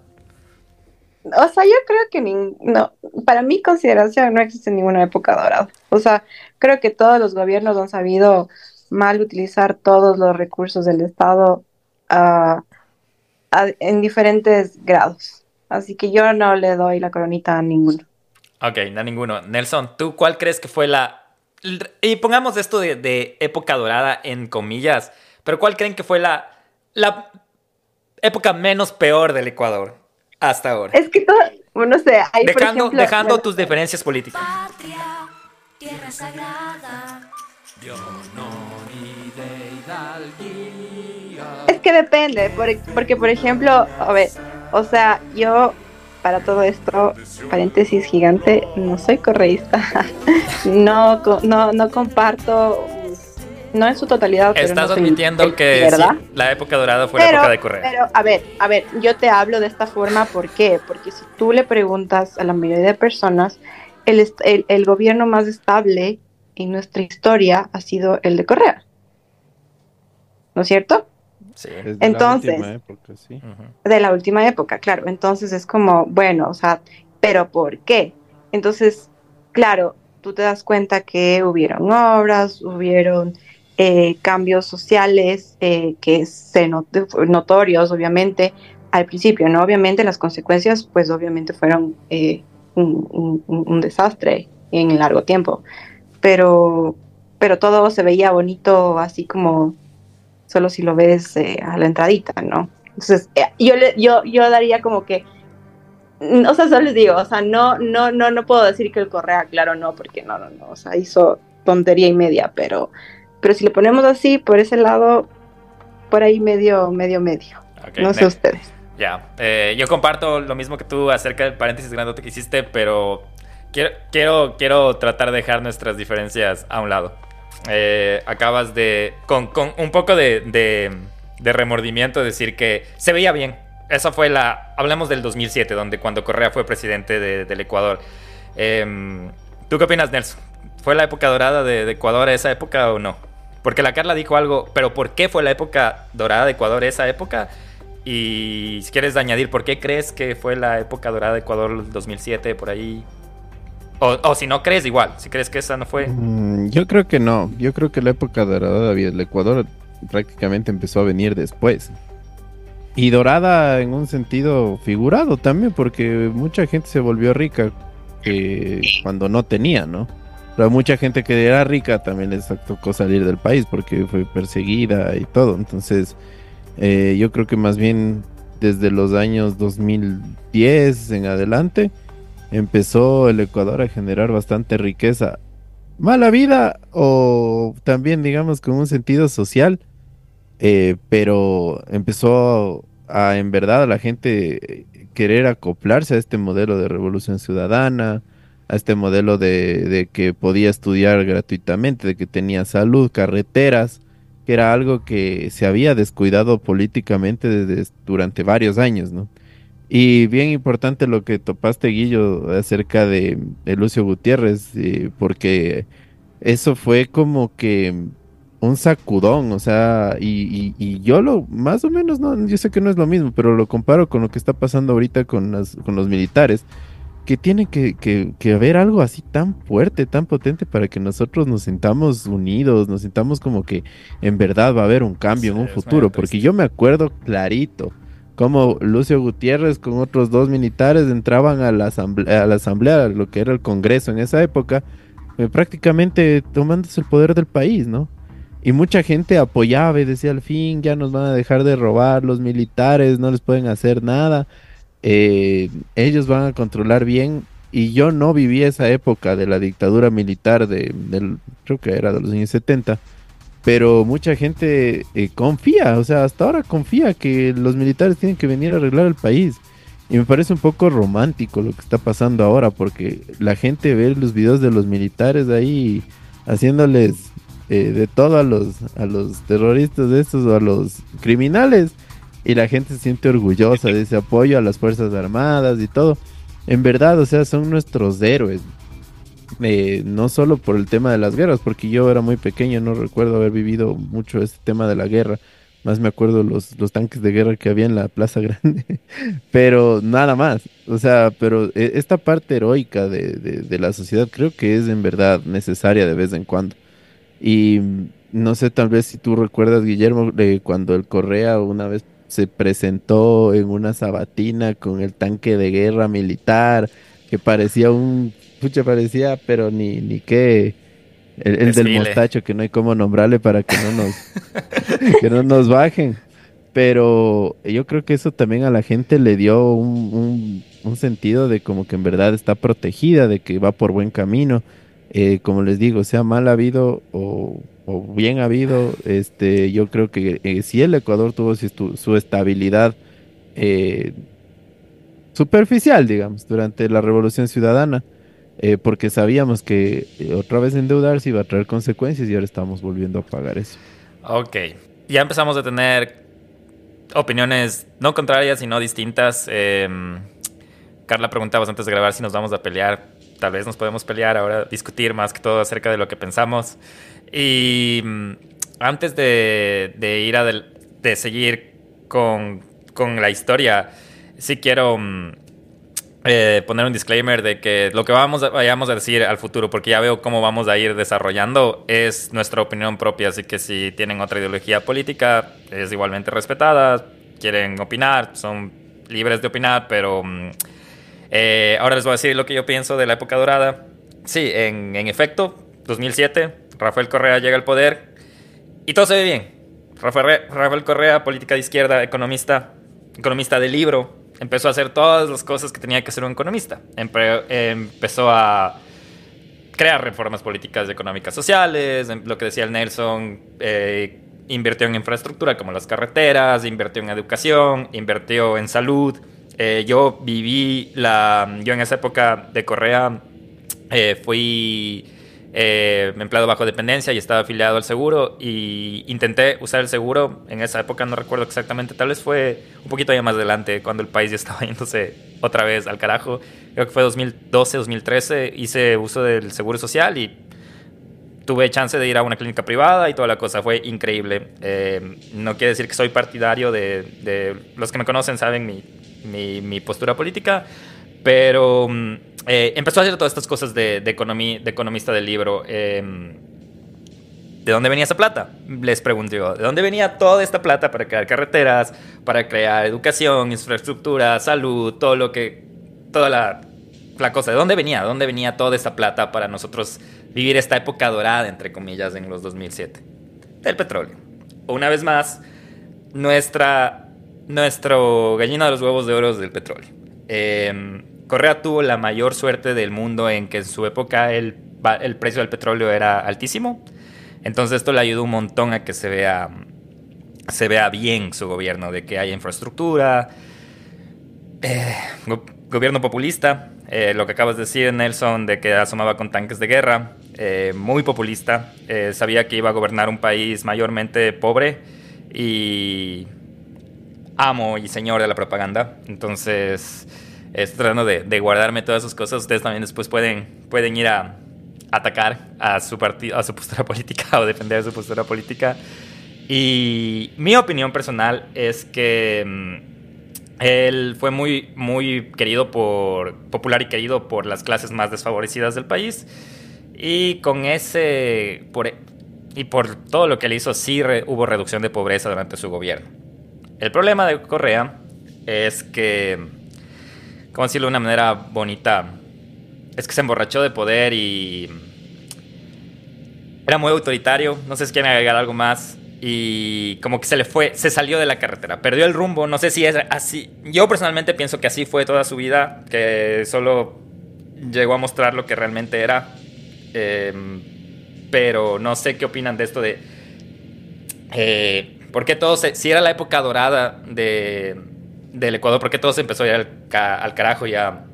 O sea, yo creo que no, para mi consideración no existe ninguna época dorada. O sea, creo que todos los gobiernos han sabido mal utilizar todos los recursos del Estado uh, en diferentes grados. Así que yo no le doy la coronita a ninguno. Ok, a ninguno. Nelson, ¿tú cuál crees que fue la... Y pongamos esto de, de época dorada en comillas, pero ¿cuál creen que fue la, la época menos peor del Ecuador? Hasta ahora. Es que todo, no sé, hay dejando, por ejemplo, dejando tus diferencias políticas. Patria, tierra sagrada. Es que depende, porque por ejemplo, a ver, o sea, yo para todo esto, paréntesis gigante, no soy correísta, no, no, no comparto no en su totalidad. Estás admitiendo que la época dorada fue la época de Correa. Pero, a ver, a ver, yo te hablo de esta forma, ¿por qué? Porque si tú le preguntas a la mayoría de personas, el, el, gobierno más estable en nuestra historia ha sido el de Correa. ¿No es cierto? Sí. Entonces, de la última época, sí. De la última época, claro. Entonces es como, bueno, o sea, pero ¿por qué? Entonces, claro, tú te das cuenta que hubieron obras, hubieron eh, cambios sociales eh, que se notorios, obviamente, al principio, ¿no? Obviamente las consecuencias, pues obviamente fueron eh, un, desastre en largo tiempo, pero, pero todo se veía bonito así como solo si lo ves a la entradita, ¿no? Entonces, yo, yo, yo daría como que, o sea, solo les digo, o sea, no, no, no, no puedo decir que el Correa, claro, no, porque no, no, no, o sea, hizo tontería y media, pero pero si le ponemos así, por ese lado, por ahí medio, medio, medio. no sé ustedes. Ya, eh, yo comparto lo mismo que tú acerca del paréntesis grandote que hiciste, pero quiero, quiero, quiero tratar de dejar nuestras diferencias a un lado. Eh, acabas de, con, con un poco de, de, remordimiento, decir que se veía bien. Esa fue la, hablemos del 2007, donde cuando Correa fue presidente del Ecuador. Em, ¿Tú qué opinas, Nelson? ¿Fue la época dorada de Ecuador esa época o no? Porque la Carla dijo algo, pero ¿por qué fue la época dorada de Ecuador esa época? Y si quieres añadir, ¿por qué crees que fue la época dorada de Ecuador 2007 por ahí? O, si no crees, igual, si crees que esa no fue. Mm, yo creo que no. Yo creo que la época dorada del Ecuador prácticamente empezó a venir después. Y dorada en un sentido figurado también, porque mucha gente se volvió rica cuando no tenía, ¿no? Pero mucha gente que era rica también les tocó salir del país porque fue perseguida y todo. Entonces, eh, yo creo que más bien desde los años 2010 en adelante empezó el Ecuador a generar bastante riqueza. Mala vida o también digamos con un sentido social, eh, pero empezó a en verdad a la gente querer acoplarse a este modelo de revolución ciudadana, a este modelo de, que podía estudiar gratuitamente, de que tenía salud, carreteras, que era algo que se había descuidado políticamente desde, durante varios años, ¿no? Y bien importante lo que topaste, Guillo, acerca de, Lucio Gutiérrez, porque eso fue como que un sacudón, o sea, y, y, yo lo, más o menos, no, yo sé que no es lo mismo, pero lo comparo con lo que está pasando ahorita con, las, con los militares que tiene que, que, haber algo así tan fuerte, tan potente para que nosotros nos sintamos unidos, nos sintamos como que en verdad va a haber un cambio en un futuro, porque yo me acuerdo clarito cómo Lucio Gutiérrez con otros dos militares entraban a la asamblea, a la asamblea, lo que era el Congreso en esa época, eh, prácticamente tomándose el poder del país, ¿no? Y mucha gente apoyaba y decía al fin ya nos van a dejar de robar los militares, no les pueden hacer nada eh, ellos van a controlar bien y yo no viví esa época de la dictadura militar de, creo que era de los años 70, pero mucha gente eh, confía, o sea, hasta ahora confía que los militares tienen que venir a arreglar el país. Y me parece un poco romántico lo que está pasando ahora, porque la gente ve los videos de los militares ahí haciéndoles eh, de todo a los, a los terroristas estos o a los criminales. Y la gente se siente orgullosa de ese apoyo a las Fuerzas Armadas y todo. En verdad, o sea, son nuestros héroes. Eh, no solo por el tema de las guerras, porque yo era muy pequeño, no recuerdo haber vivido mucho este tema de la guerra. Más me acuerdo los, los tanques de guerra que había en la Plaza Grande. pero nada más. O sea, pero eh, esta parte heroica de, de la sociedad creo que es en verdad necesaria de vez en cuando. Y no sé, tal vez si tú recuerdas, Guillermo, de cuando el Correa una vez se presentó en una sabatina con el tanque de guerra militar, que parecía un, pucha, parecía, pero ni, ni qué, el, del mostacho, que no hay cómo nombrarle para que no nos, que no nos bajen. Pero yo creo que eso también a la gente le dio un, un sentido de como que en verdad está protegida, de que va por buen camino. Eh, como les digo, sea mal habido o, o bien habido, este, yo creo que eh, si el Ecuador tuvo su, estabilidad eh, superficial, digamos, durante la Revolución Ciudadana, porque sabíamos que otra vez endeudarse iba a traer consecuencias y ahora estamos volviendo a pagar eso. Ok, ya empezamos a tener opiniones no contrarias, sino distintas. Em, Carla preguntabas antes de grabar si nos vamos a pelear tal vez nos podemos pelear ahora, discutir más que todo acerca de lo que pensamos. Y mm, antes de, ir a de seguir con, con, la historia, sí quiero mm, eh, poner un disclaimer de que lo que vamos vayamos a decir al futuro, porque ya veo cómo vamos a ir desarrollando, es nuestra opinión propia, así que si tienen otra ideología política, es igualmente respetada, quieren opinar, son libres de opinar, pero... Mm, eh, ahora les voy a decir lo que yo pienso de la época dorada. Sí, en, efecto, 2007, Rafael Correa llega al poder y todo se ve bien. Rafael, Correa, política de izquierda, economista, economista de libro, empezó a hacer todas las cosas que tenía que hacer un economista. empezó a crear reformas políticas económicas sociales, lo que decía el Nelson, eh, invirtió en infraestructura como las carreteras, invirtió en educación, invirtió en salud, eh, yo viví la. Yo en esa época de Correa eh, fui eh, empleado bajo dependencia y estaba afiliado al seguro y intenté usar el seguro. En esa época no recuerdo exactamente, tal vez fue un poquito ya más adelante, cuando el país ya estaba yéndose otra vez al carajo. Creo que fue 2012, 2013. Hice uso del seguro social y tuve chance de ir a una clínica privada y toda la cosa. Fue increíble. no quiere decir que soy partidario de, de. Los que me conocen saben mi mi, postura política, pero mm, eh, empezó a hacer todas estas cosas de, economista del libro. Em, ¿De dónde venía esa plata? Les pregunté yo. ¿De dónde venía toda esta plata para crear carreteras, para crear educación, infraestructura, salud, todo lo que... Toda la, la cosa. ¿De dónde venía? ¿De dónde venía toda esta plata para nosotros vivir esta época dorada, entre comillas, en los 2007? Del petróleo. Una vez más, nuestra nuestro gallina de los huevos de oro del petróleo. Em, Correa tuvo la mayor suerte del mundo en que en su época el, el, precio del petróleo era altísimo. Entonces esto le ayudó un montón a que se vea, se vea bien su gobierno, de que haya infraestructura, eh, gobierno populista, eh, lo que acabas de decir Nelson, de que asomaba con tanques de guerra, eh, muy populista, sabía que iba a gobernar un país mayormente pobre y amo y señor de la propaganda. Entonces, estoy tratando de, guardarme todas esas cosas. Ustedes también después pueden, pueden ir a atacar a su, a su postura política o defender su postura política. Y mi opinión personal es que mm, él fue muy, muy querido por, popular y querido por las clases más desfavorecidas del país. Y con ese, por, y por todo lo que le hizo, sí hubo reducción de pobreza durante su gobierno. El problema de Correa es que, ¿cómo decirlo de una manera bonita? Es que se emborrachó de poder y era muy autoritario. No sé si quieren agregar algo más. Y como que se le fue, se salió de la carretera, perdió el rumbo. No sé si es así. Yo personalmente pienso que así fue toda su vida, que solo llegó a mostrar lo que realmente era. Em, pero no sé qué opinan de esto de. Eh, porque todos, si era la época dorada de, del Ecuador, porque todo se empezó ya al, ca- al carajo, ya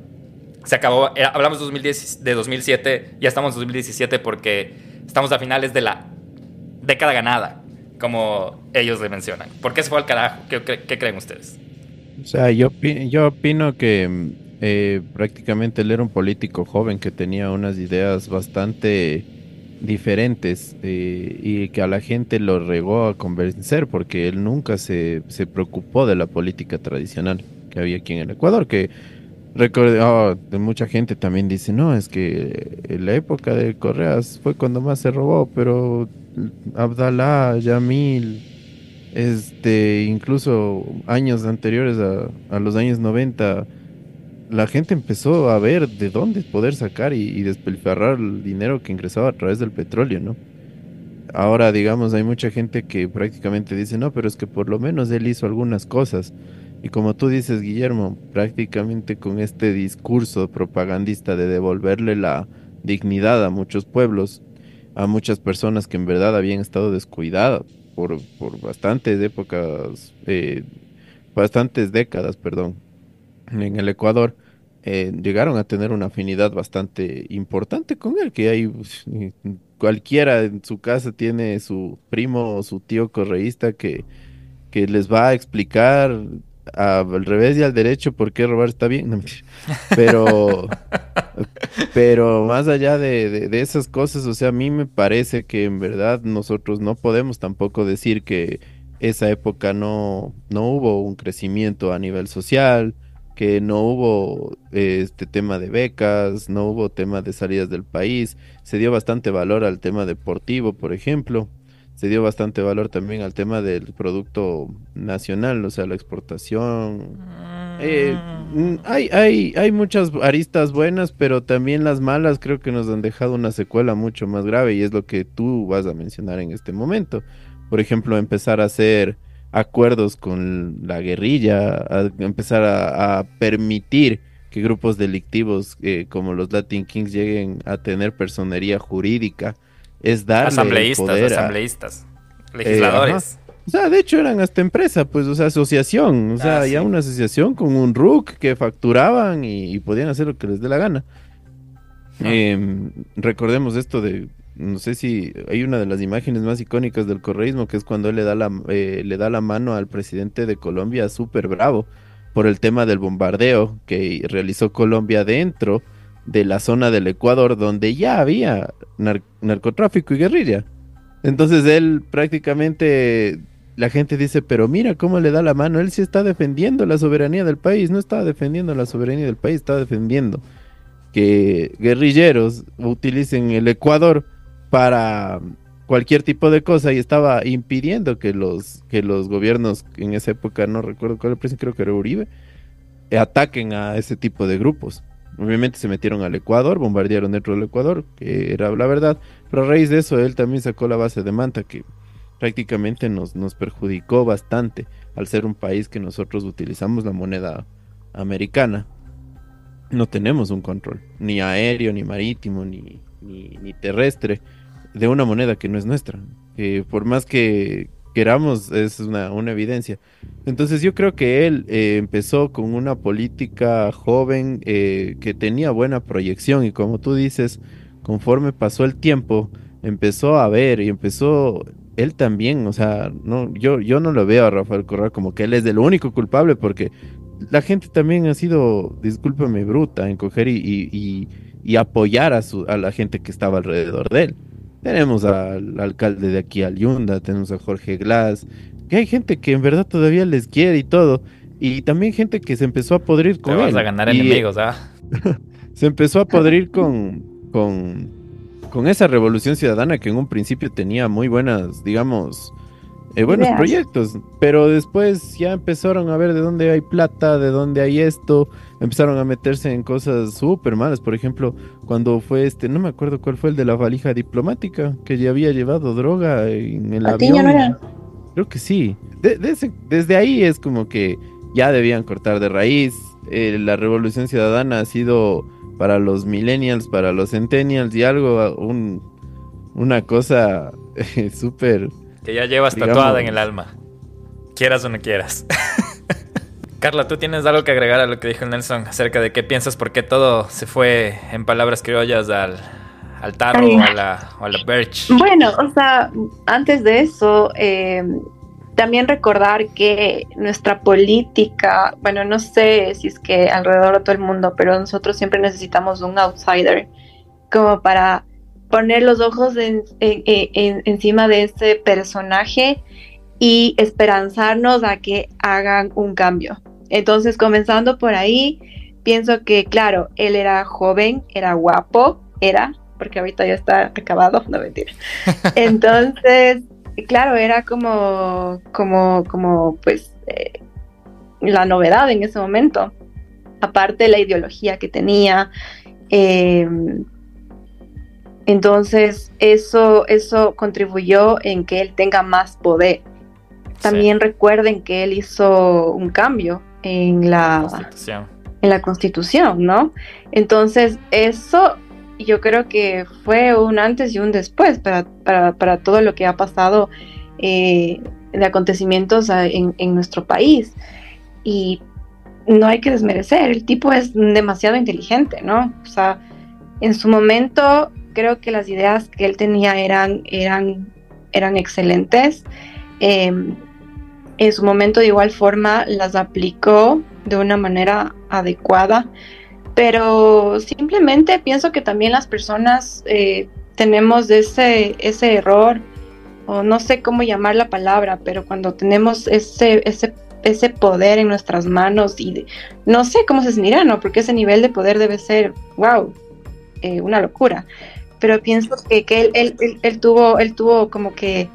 se acabó. Era- hablamos de, 2010 de 2007, ya estamos en 2017 porque estamos a finales de la década ganada, como ellos le mencionan. ¿Por qué se fue al carajo? ¿Qué, cre- qué creen ustedes? O sea, yo, yo opino que eh, prácticamente él era un político joven que tenía unas ideas bastante diferentes eh, y que a la gente lo regó a convencer porque él nunca se, se preocupó de la política tradicional que había aquí en el Ecuador, que oh, mucha gente también dice, no, es que en la época de Correas fue cuando más se robó, pero Abdalá, Yamil, este, incluso años anteriores a, a los años 90, la gente empezó a ver de dónde poder sacar y, despilfarrar el dinero que ingresaba a través del petróleo, ¿no? Ahora, digamos, hay mucha gente que prácticamente dice, no, pero es que por lo menos él hizo algunas cosas. Y como tú dices, Guillermo, prácticamente con este discurso propagandista de devolverle la dignidad a muchos pueblos, a muchas personas que en verdad habían estado descuidadas por, por bastantes épocas, eh, bastantes décadas, perdón, en el Ecuador, eh, llegaron a tener una afinidad bastante importante con él, que hay uf, cualquiera en su casa tiene su primo o su tío correísta que, que les va a explicar a- al revés y al derecho por qué robar está bien. No, pero, pero más allá de, de- de esas cosas, o sea, a mí me parece que en verdad nosotros no podemos tampoco decir que esa época no, no hubo un crecimiento a nivel social, que no hubo eh, este tema de becas, no hubo tema de salidas del país, se dio bastante valor al tema deportivo, por ejemplo, se dio bastante valor también al tema del producto nacional, o sea, la exportación. Eh, mm, hay, hay, hay muchas aristas buenas, pero también las malas creo que nos han dejado una secuela mucho más grave y es lo que tú vas a mencionar en este momento. Por ejemplo, empezar a hacer acuerdos con la guerrilla, a empezar a, a permitir que grupos delictivos eh, como los Latin Kings lleguen a tener personería jurídica, es darle asambleístas, poder a- asambleístas, legisladores. o sea, de hecho eran hasta empresa, pues, o sea, asociación, o sea, Ah, ya sí. una asociación con un RUC que facturaban y, y podían hacer lo que les dé la gana. Ah. Em, recordemos esto de, no sé si hay una de las imágenes más icónicas del correísmo, que es cuando él le da la, eh, le da la mano al presidente de Colombia, súper bravo, por el tema del bombardeo que realizó Colombia dentro de la zona del Ecuador, donde ya había nar- narcotráfico y guerrilla. Entonces él prácticamente, la gente dice, pero mira cómo le da la mano, él sí está defendiendo la soberanía del país, no estaba defendiendo la soberanía del país, estaba defendiendo que guerrilleros utilicen el Ecuador para cualquier tipo de cosa y estaba impidiendo que los, que los gobiernos en esa época, no recuerdo cuál era el presidente, creo que era Uribe, eh, ataquen a ese tipo de grupos. Obviamente se metieron al Ecuador, bombardearon dentro del Ecuador, que era la verdad, pero a raíz de eso él también sacó la base de Manta, que prácticamente nos, nos perjudicó bastante al ser un país que nosotros utilizamos la moneda americana. No tenemos un control, ni aéreo, ni marítimo, ni, ni, ni terrestre, de una moneda que no es nuestra. Por más que queramos, es una, evidencia. Entonces yo creo que él eh, empezó con una política joven eh, que tenía buena proyección y como tú dices, conforme pasó el tiempo, empezó a ver y empezó él también, o sea, no, yo, yo no lo veo a Rafael Correa como que él es el único culpable porque la gente también ha sido, discúlpame, bruta en coger y, y, y- y apoyar a, su, a la gente que estaba alrededor de él. Tenemos al alcalde de aquí, al Yunda, tenemos a Jorge Glass, que hay gente que en verdad todavía les quiere y todo, y también gente que se empezó a podrir Te con vas él. a ganar Y, enemigos, ¿ah? se empezó a podrir con, con, con esa revolución ciudadana que en un principio tenía muy buenas, digamos, eh, buenos Ideas. proyectos, pero después ya empezaron a ver de dónde hay plata, de dónde hay esto, empezaron a meterse en cosas súper malas, por ejemplo, cuando fue este, no me acuerdo cuál fue el de la valija diplomática, que ya había llevado droga en el Patiño avión. no era. Creo que sí. De- de ese- desde ahí es como que ya debían cortar de raíz. Eh, la revolución ciudadana ha sido para los millennials, para los centennials y algo, un, una cosa eh, súper... Que ya llevas Digamos- tatuada en el alma. Quieras o no quieras. Carla, ¿tú tienes algo que agregar a lo que dijo Nelson acerca de qué piensas, por qué todo se fue en palabras criollas al, al tarro o a la, o a la birch? Bueno, o sea, antes de eso, eh, también recordar que nuestra política, bueno, no sé si es que alrededor de todo el mundo, pero nosotros siempre necesitamos un outsider como para poner los ojos en- en- en- encima de ese personaje y esperanzarnos a que hagan un cambio. Entonces, comenzando por ahí, pienso que, claro, él era joven, era guapo, era, porque ahorita ya está acabado, no mentira. Entonces, claro, era como, como, como, pues, eh, la novedad en ese momento. Aparte la ideología que tenía. eh, entonces, eso, eso contribuyó en que él tenga más poder. También recuerden que él hizo un cambio en la, Constitución. en la constitución, ¿no? Entonces, eso yo creo que fue un antes y un después para, para, para todo lo que ha pasado eh, de acontecimientos a- en, en nuestro país. Y no hay que desmerecer, el tipo es demasiado inteligente, ¿no? O sea, en su momento creo que las ideas que él tenía eran, eran, eran excelentes. Eh, en su momento de igual forma las aplicó de una manera adecuada, pero simplemente pienso que también las personas eh, tenemos ese, ese error, o no sé cómo llamar la palabra, pero cuando tenemos ese, ese, ese poder en nuestras manos y no sé cómo se sentirá, ¿no? Porque ese nivel de poder debe ser, wow, eh, una locura. Pero pienso que, que él- él- él tuvo, él tuvo como que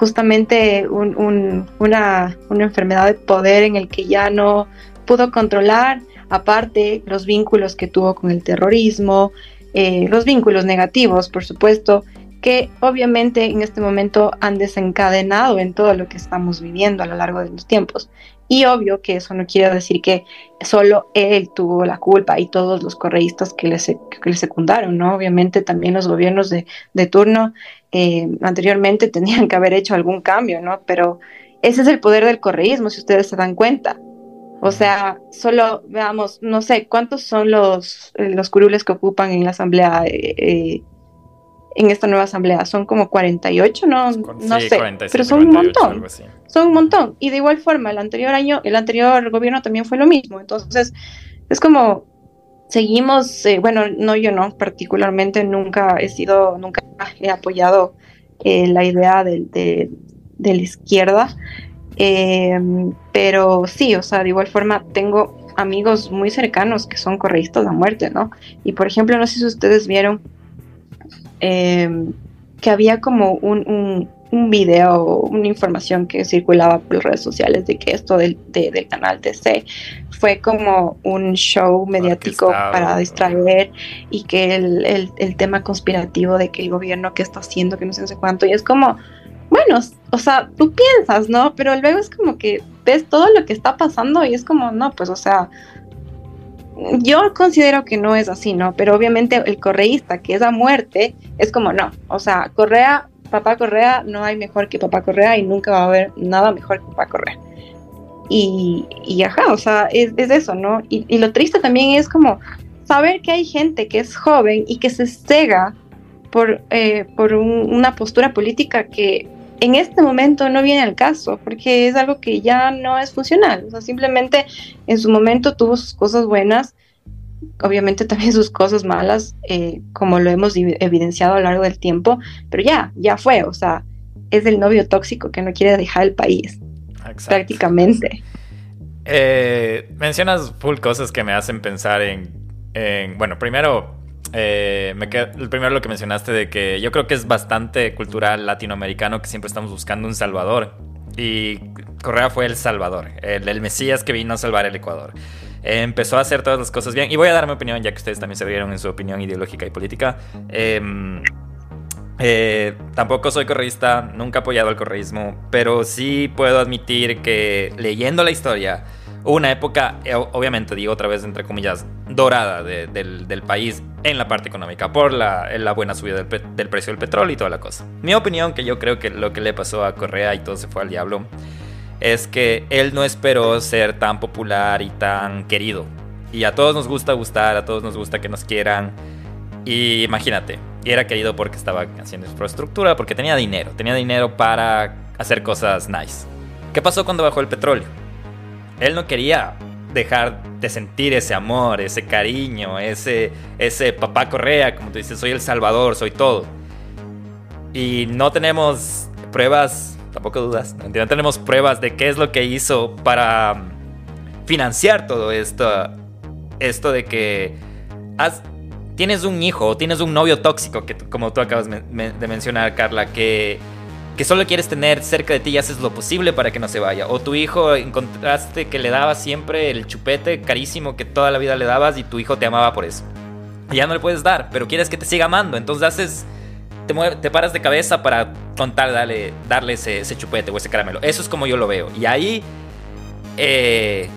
justamente un- un- una, una enfermedad de poder en el que ya no pudo controlar, aparte los vínculos que tuvo con el terrorismo, eh, los vínculos negativos, por supuesto, que obviamente en este momento han desencadenado en todo lo que estamos viviendo a lo largo de los tiempos. Y obvio que eso no quiere decir que solo él tuvo la culpa y todos los correístas que le, que le secundaron, ¿no? Obviamente también los gobiernos de, de turno eh, anteriormente tenían que haber hecho algún cambio, ¿no? Pero ese es el poder del correísmo, si ustedes se dan cuenta. O sea, solo veamos, no sé, ¿cuántos son los, eh, los curules que ocupan en la asamblea, eh, eh, en esta nueva asamblea? Son como 48, ¿no? No sé, 47, pero son un 48, montón son un montón. Y de igual forma, el anterior año, el anterior gobierno también fue lo mismo. Entonces, es como seguimos, eh, bueno, no yo no, particularmente nunca he sido, nunca he apoyado eh, la idea de, de- la izquierda. Eh, pero sí, o sea, de igual forma tengo amigos muy cercanos que son correístas a muerte, ¿no? Y por ejemplo, no sé si ustedes vieron eh, que había como un, un, un video, una información que circulaba por redes sociales de que esto del, de- del canal TC fue como un show mediático Orquestado, para distraer y que el, el- el tema conspirativo de que el gobierno que está haciendo, que no sé, no sé cuánto, y es como, bueno, o sea, tú piensas, ¿no? Pero luego es como que ves todo lo que está pasando y es como, no, pues, o sea, yo considero que no es así, ¿no? Pero obviamente el correísta que es a muerte es como no. O sea, Correa, papá Correa, no hay mejor que papá Correa y nunca va a haber nada mejor que papá Correa. Y, y ajá, o sea, es, es eso, ¿no? Y, lo triste también es como saber que hay gente que es joven y que se cega por, eh, por un- una postura política que en este momento no viene al caso, porque es algo que ya no es funcional. O sea, simplemente en su momento tuvo sus cosas buenas, obviamente también sus cosas malas, eh, como lo hemos evi- evidenciado a lo largo del tiempo, pero ya, ya fue, o sea, es el novio tóxico que no quiere dejar el país, Exacto. prácticamente. Eh, mencionas full cosas que me hacen pensar en, en- bueno, primero, eh, me primero lo que mencionaste de que yo creo que es bastante cultural latinoamericano que siempre estamos buscando un salvador. Y Correa fue el salvador, el, el Mesías que vino a salvar el Ecuador. Eh, empezó a hacer todas las cosas bien. Y voy a dar mi opinión, ya que ustedes también se dieron en su opinión ideológica y política. Em, eh, tampoco soy correísta, nunca he apoyado el correísmo, pero sí puedo admitir que leyendo la historia, hubo una época, eh, obviamente digo otra vez entre comillas, dorada de- del, del país en la parte económica por la, la buena subida del, del precio del petróleo y toda la cosa. Mi opinión, que yo creo que lo que le pasó a Correa y todo se fue al diablo, es que él no esperó ser tan popular y tan querido. Y a todos nos gusta gustar, a todos nos gusta que nos quieran. Y imagínate, era querido porque estaba haciendo infraestructura, porque tenía dinero, tenía dinero para hacer cosas nice. ¿Qué pasó cuando bajó el petróleo? Él no quería dejar de sentir ese amor, ese cariño, ese, ese papá Correa, como tú dices, soy el Salvador, soy todo. Y no tenemos pruebas, tampoco dudas, no tenemos pruebas de qué es lo que hizo para financiar todo esto. Esto de que tienes un hijo o tienes un novio tóxico, que como tú acabas de mencionar, Carla, que que solo quieres tener cerca de ti y haces lo posible para que no se vaya. O tu hijo encontraste que le dabas siempre el chupete carísimo que toda la vida le dabas y tu hijo te amaba por eso. Ya no le puedes dar, pero quieres que te siga amando. Entonces haces, te, paras de cabeza para contar, darle, darle ese, chupete o ese caramelo. Eso es como yo lo veo. Y ahí eh,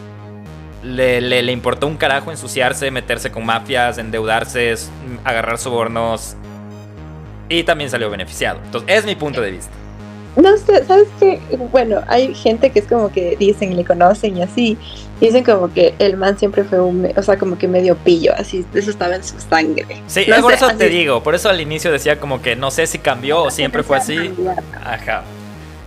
le, le, importó un carajo ensuciarse, meterse con mafias, endeudarse, agarrar sobornos. Y también salió beneficiado. Entonces, es mi punto de vista. No sé, ¿sabes qué? Bueno, hay gente que es como que dicen y le conocen y así. Dicen como que el man siempre fue un, o sea, como que medio pillo, así, eso estaba en su sangre. Sí, por eso te digo, por eso al inicio decía como que no sé si cambió o siempre fue así. Ajá.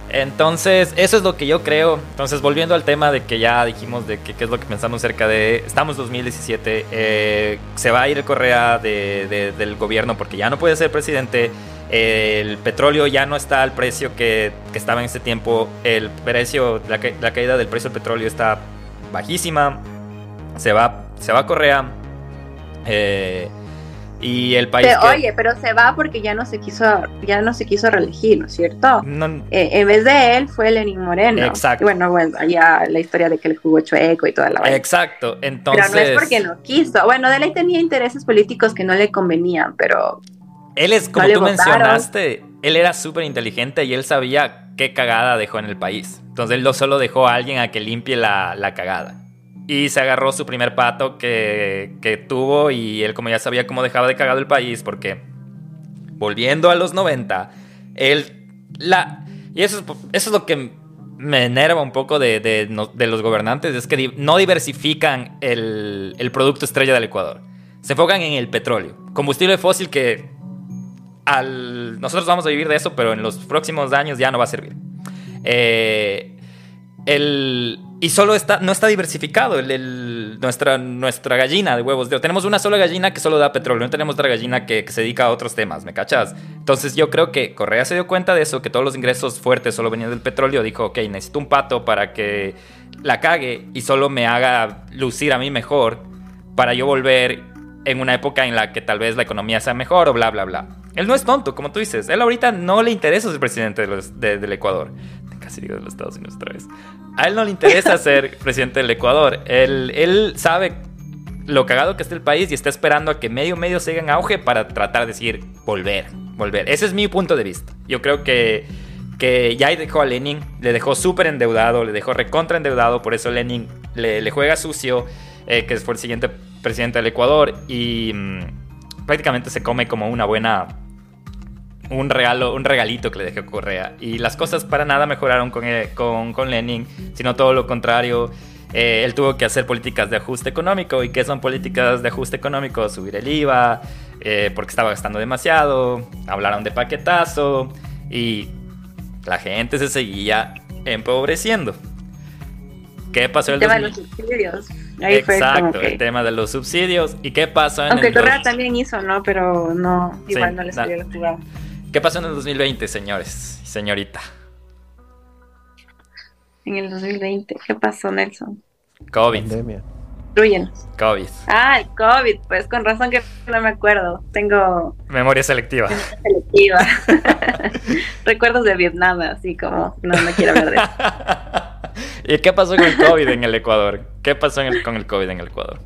Entonces, eso es lo que yo creo. Entonces, volviendo al tema de que ya dijimos de que, es lo que pensamos cerca de... Estamos 2017, eh, se va a ir Correa de, del gobierno porque ya no puede ser presidente el petróleo ya no está al precio que, estaba en ese tiempo. El precio, la, caída del precio del petróleo está bajísima. Se va, se va a Correa. Eh, y el país. Oye, pero se va porque ya no se quiso, ya no se quiso reelegir, ¿no es cierto? Eh, en vez de él fue Lenín Moreno. Exacto. bueno, bueno, allá la historia de que le jugó chueco y toda la vaina. Exacto. Entonces. Pero no es porque no quiso. Bueno, de él tenía intereses políticos que no le convenían, pero él es, como tú mencionaste, él era súper inteligente y él sabía qué cagada dejó en el país. Entonces él no solo dejó a alguien a que limpie la, cagada. Y se agarró su primer pato que, que, tuvo y él como ya sabía cómo dejaba de cagado el país porque volviendo a los 90, él la... Y eso es, eso es lo que me enerva un poco de, de, los gobernantes, es que no diversifican el, el producto estrella del Ecuador. Se enfocan en el petróleo, combustible fósil que nosotros vamos a vivir de eso, pero en los próximos años ya no va a servir. Eh, y solo está, no está diversificado nuestra, nuestra gallina de huevos de Tenemos una sola gallina que solo da petróleo, no tenemos otra gallina que, se dedica a otros temas, ¿me cachas? Entonces yo creo que Correa se dio cuenta de eso, que todos los ingresos fuertes solo venían del petróleo. Dijo, ok, necesito un pato para que la cague y solo me haga lucir a mí mejor para yo volver en una época en la que tal vez la economía sea mejor o bla, bla, bla. Él no es tonto, como tú dices. Él ahorita no le interesa ser presidente del Ecuador. Casi digo de los Estados Unidos otra vez. A él no le interesa ser presidente del Ecuador. Él, él sabe lo cagado que está el país y está esperando a que medio medio siga en auge para tratar de decir volver, volver. Ese es mi punto de vista. Yo creo que, que ya dejó a Lenin, le dejó súper endeudado, le dejó recontra endeudado, por eso Lenin le, juega sucio, eh, que fue el siguiente presidente del Ecuador y mm, prácticamente se come como una buena un regalo, un regalito que le dejó Correa. Y las cosas para nada mejoraron con, eh, con, con Lenin, sino todo lo contrario. Eh, él tuvo que hacer políticas de ajuste económico. ¿Y qué son políticas de ajuste económico? Subir el IVA, eh, porque estaba gastando demasiado. Hablaron de paquetazo y la gente se seguía empobreciendo. ¿Qué pasó el, tema de los subsidios. Exacto, el tema de los subsidios. ¿Y qué pasó en Aunque Correa también hizo, ¿no? Pero no, igual no le salió la jugada. ¿Qué pasó en el 2020, señores y señorita? En el 2020, ¿qué pasó, Nelson? COVID. Pandemia. COVID. Ah, el COVID, pues con razón que no me acuerdo. Tengo. Memoria selectiva. selectiva. Recuerdos de Vietnam, así como no me quiero hablar de eso. ¿Y qué pasó con el COVID en el Ecuador? ¿Qué pasó con el COVID en el Ecuador?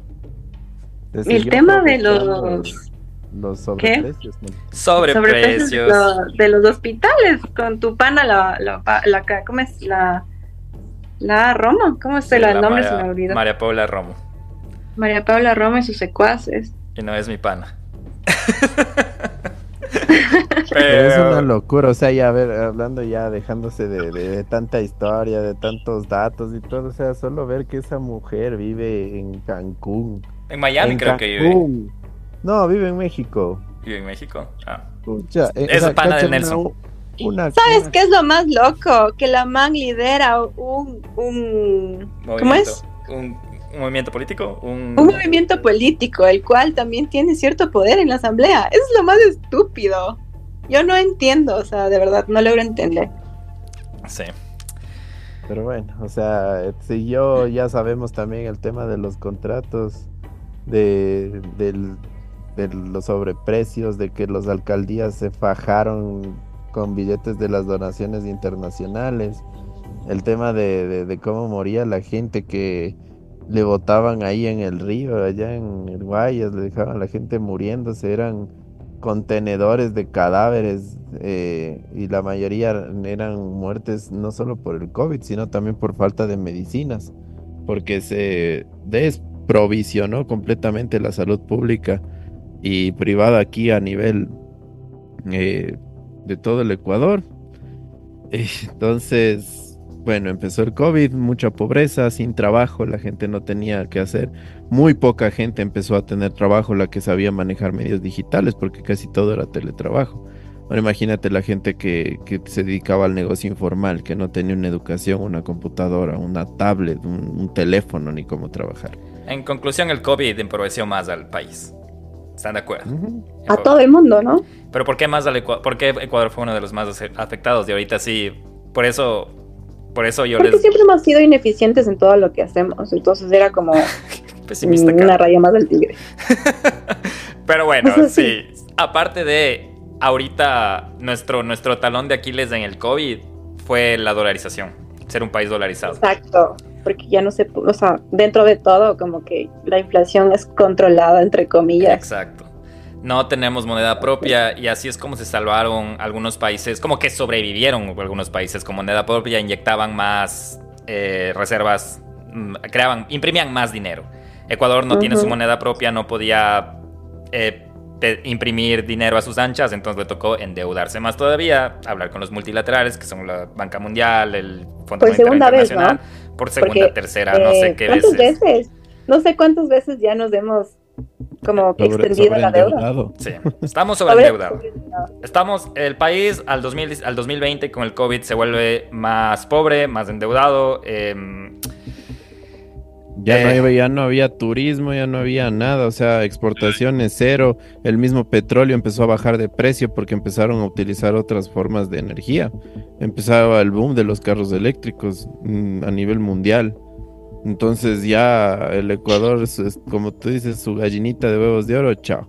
el tema de los los sobreprecios. Sobreprecios. de los hospitales, con tu pana, la, la, la, ¿cómo es? La, la Romo, ¿cómo es el nombre? se me olvidó. María Paula Romo. María Paula Romo y sus secuaces. Y no es mi pana. Pero es una locura, o sea, ya a ver, hablando ya, dejándose de, de- de tanta historia, de tantos datos y todo, o sea, solo ver que esa mujer vive en Cancún. en Miami en creo que vive. No, vive en México. Vive en México. Ah. Pucha, eh, Es o sea, pana del cacha, Nelson. Una, una- ¿Sabes una- qué es lo más loco? Que la man lidera un, un ¿cómo es? Un, un movimiento político. Un, Un movimiento político, el cual también tiene cierto poder en la asamblea. Eso es lo más estúpido. Yo no entiendo, o sea, de verdad, no logro entender. Sí. Pero bueno, o sea, si yo ya sabemos también el tema de los contratos, de, del- de los sobreprecios, de que las alcaldías se fajaron con billetes de las donaciones internacionales, el tema de, cómo moría la gente que le botaban ahí en el río, allá en el Guayas, le dejaban a la gente muriéndose, eran contenedores de cadáveres eh, y la mayoría eran muertes no solo por el COVID, sino también por falta de medicinas, porque se desprovisionó completamente la salud pública y privada aquí a nivel eh, de todo el Ecuador. Entonces, bueno, empezó el COVID, mucha pobreza, sin trabajo, la gente no tenía que hacer. Muy poca gente empezó a tener trabajo, la que sabía manejar medios digitales, porque casi todo era teletrabajo. Ahora imagínate la gente que, que se dedicaba al negocio informal, que no tenía una educación, una computadora, una tablet, un, teléfono, ni cómo trabajar. En conclusión, el COVID empobreció más al país. ¿Están de acuerdo? A todo el mundo, ¿no? Pero ¿por qué más al Ecuador? ¿Por qué Ecuador fue uno de los más afectados? Y ahorita sí, por eso, por eso yo Porque les siempre hemos sido ineficientes en todo lo que hacemos. Entonces era como pesimista. una cara. raya más del tigre. Pero bueno, sí. sí. Aparte de ahorita nuestro nuestro talón de Aquiles en el COVID fue la dolarización, ser un país dolarizado. Exacto. Porque ya no se, o sea, dentro de todo, como que la inflación es controlada, entre comillas. Exacto. No tenemos moneda propia y así es como se salvaron algunos países, como que sobrevivieron algunos países con moneda propia, inyectaban más eh, reservas, mm, creaban, imprimían más dinero. Ecuador no tiene su moneda propia, no podía eh, imprimir dinero a sus anchas, entonces le tocó endeudarse más todavía, hablar con los multilaterales, que son la Banca Mundial, el Fondo Por Monetario segunda vez, Internacional, por segunda, Porque, tercera, no sé Eh, qué ¿Cuántas veces. veces? No sé cuántas veces ya nos hemos como que Sobre- extendido la deuda. Sí, estamos Sobre- sobreendeudados. Estamos, el país al, 2000 al 2020 con el COVID se vuelve más pobre, más endeudado. em, Ya, no Eh. había, ya no había turismo, ya no había nada, o sea, exportaciones cero, el mismo petróleo empezó a bajar de precio porque empezaron a utilizar otras formas de energía. Empezaba el boom de los carros eléctricos mm, a nivel mundial. Entonces ya el Ecuador, es- es, como tú dices, su gallinita de huevos de oro, chao.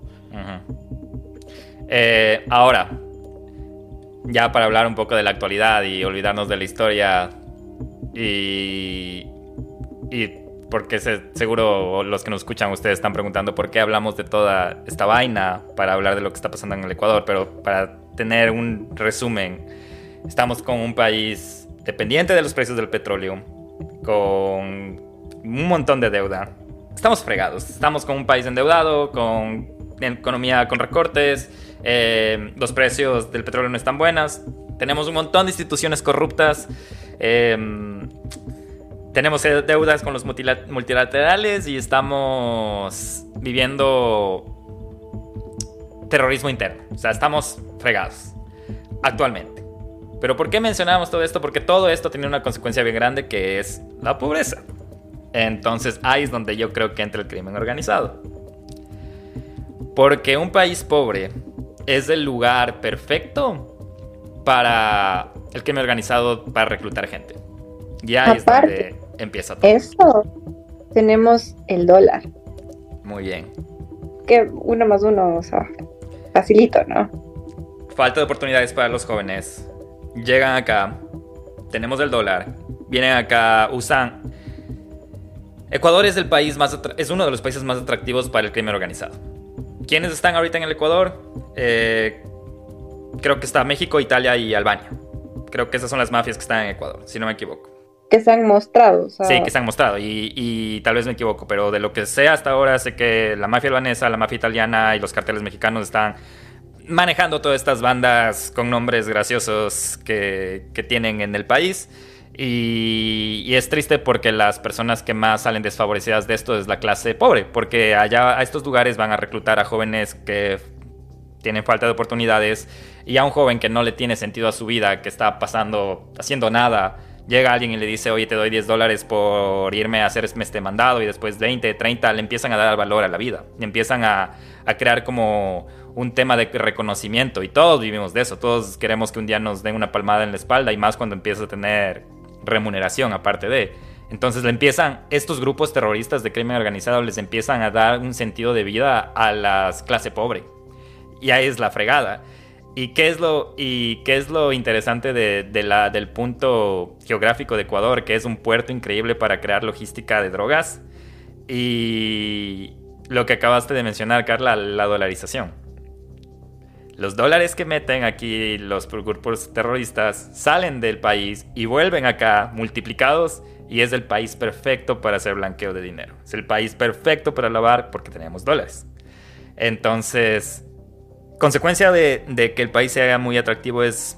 Eh, ahora, ya para hablar un poco de la actualidad y olvidarnos de la historia y, y porque se- seguro los que nos escuchan ustedes están preguntando por qué hablamos de toda esta vaina para hablar de lo que está pasando en el Ecuador, pero para tener un resumen, estamos con un país dependiente de los precios del petróleo, con un montón de deuda. Estamos fregados, estamos con un país endeudado, con economía con recortes, eh, los precios del petróleo no están buenas, tenemos un montón de instituciones corruptas, eh, tenemos deudas con los multila- multilaterales y estamos viviendo terrorismo interno. O sea, estamos fregados actualmente. Pero ¿por qué mencionamos todo esto? Porque todo esto tiene una consecuencia bien grande que es la pobreza. Entonces ahí es donde yo creo que entra el crimen organizado. Porque un país pobre es el lugar perfecto para el crimen organizado para reclutar gente. Y ahí es Aparte, donde empieza todo. Eso, tenemos el dólar, Muy bien. que uno más uno, o sea, facilito, ¿no? Falta de oportunidades para los jóvenes. Llegan acá, tenemos el dólar, vienen acá, usan. Ecuador es el país más es uno de los países más atractivos para el crimen organizado. ¿Quiénes están ahorita en el Ecuador? Eh, creo que está México, Italia y Albania. Creo que esas son las mafias que están en Ecuador, si no me equivoco. Que se han mostrado, o sea, Sí, que se han mostrado y, y tal vez me equivoco, pero de lo que sé hasta ahora sé que la mafia albanesa, la mafia italiana y los carteles mexicanos están manejando todas estas bandas con nombres graciosos que, que tienen en el país. Y, y, es triste porque las personas que más salen desfavorecidas de esto es la clase pobre, porque allá a estos lugares van a reclutar a jóvenes que tienen falta de oportunidades y a un joven que no le tiene sentido a su vida, que está pasando, haciendo nada, llega alguien y le dice, oye, te doy 10 dólares por irme a hacer este mandado y después 20, 30, le empiezan a dar valor a la vida, le empiezan a, a crear como un tema de reconocimiento y todos vivimos de eso, todos queremos que un día nos den una palmada en la espalda y más cuando empieza a tener remuneración aparte de... Entonces le empiezan, estos grupos terroristas de crimen organizado les empiezan a dar un sentido de vida a la clase pobre. Y ahí es la fregada. ¿Y qué es lo, y qué es lo interesante de, de la, del punto geográfico de Ecuador? Que es un puerto increíble para crear logística de drogas. Y lo que acabaste de mencionar, Carla, la dolarización. Los dólares que meten aquí los grupos terroristas salen del país y vuelven acá multiplicados y es el país perfecto para hacer blanqueo de dinero. Es el país perfecto para lavar porque tenemos dólares. Entonces, consecuencia de, que el país sea muy atractivo es,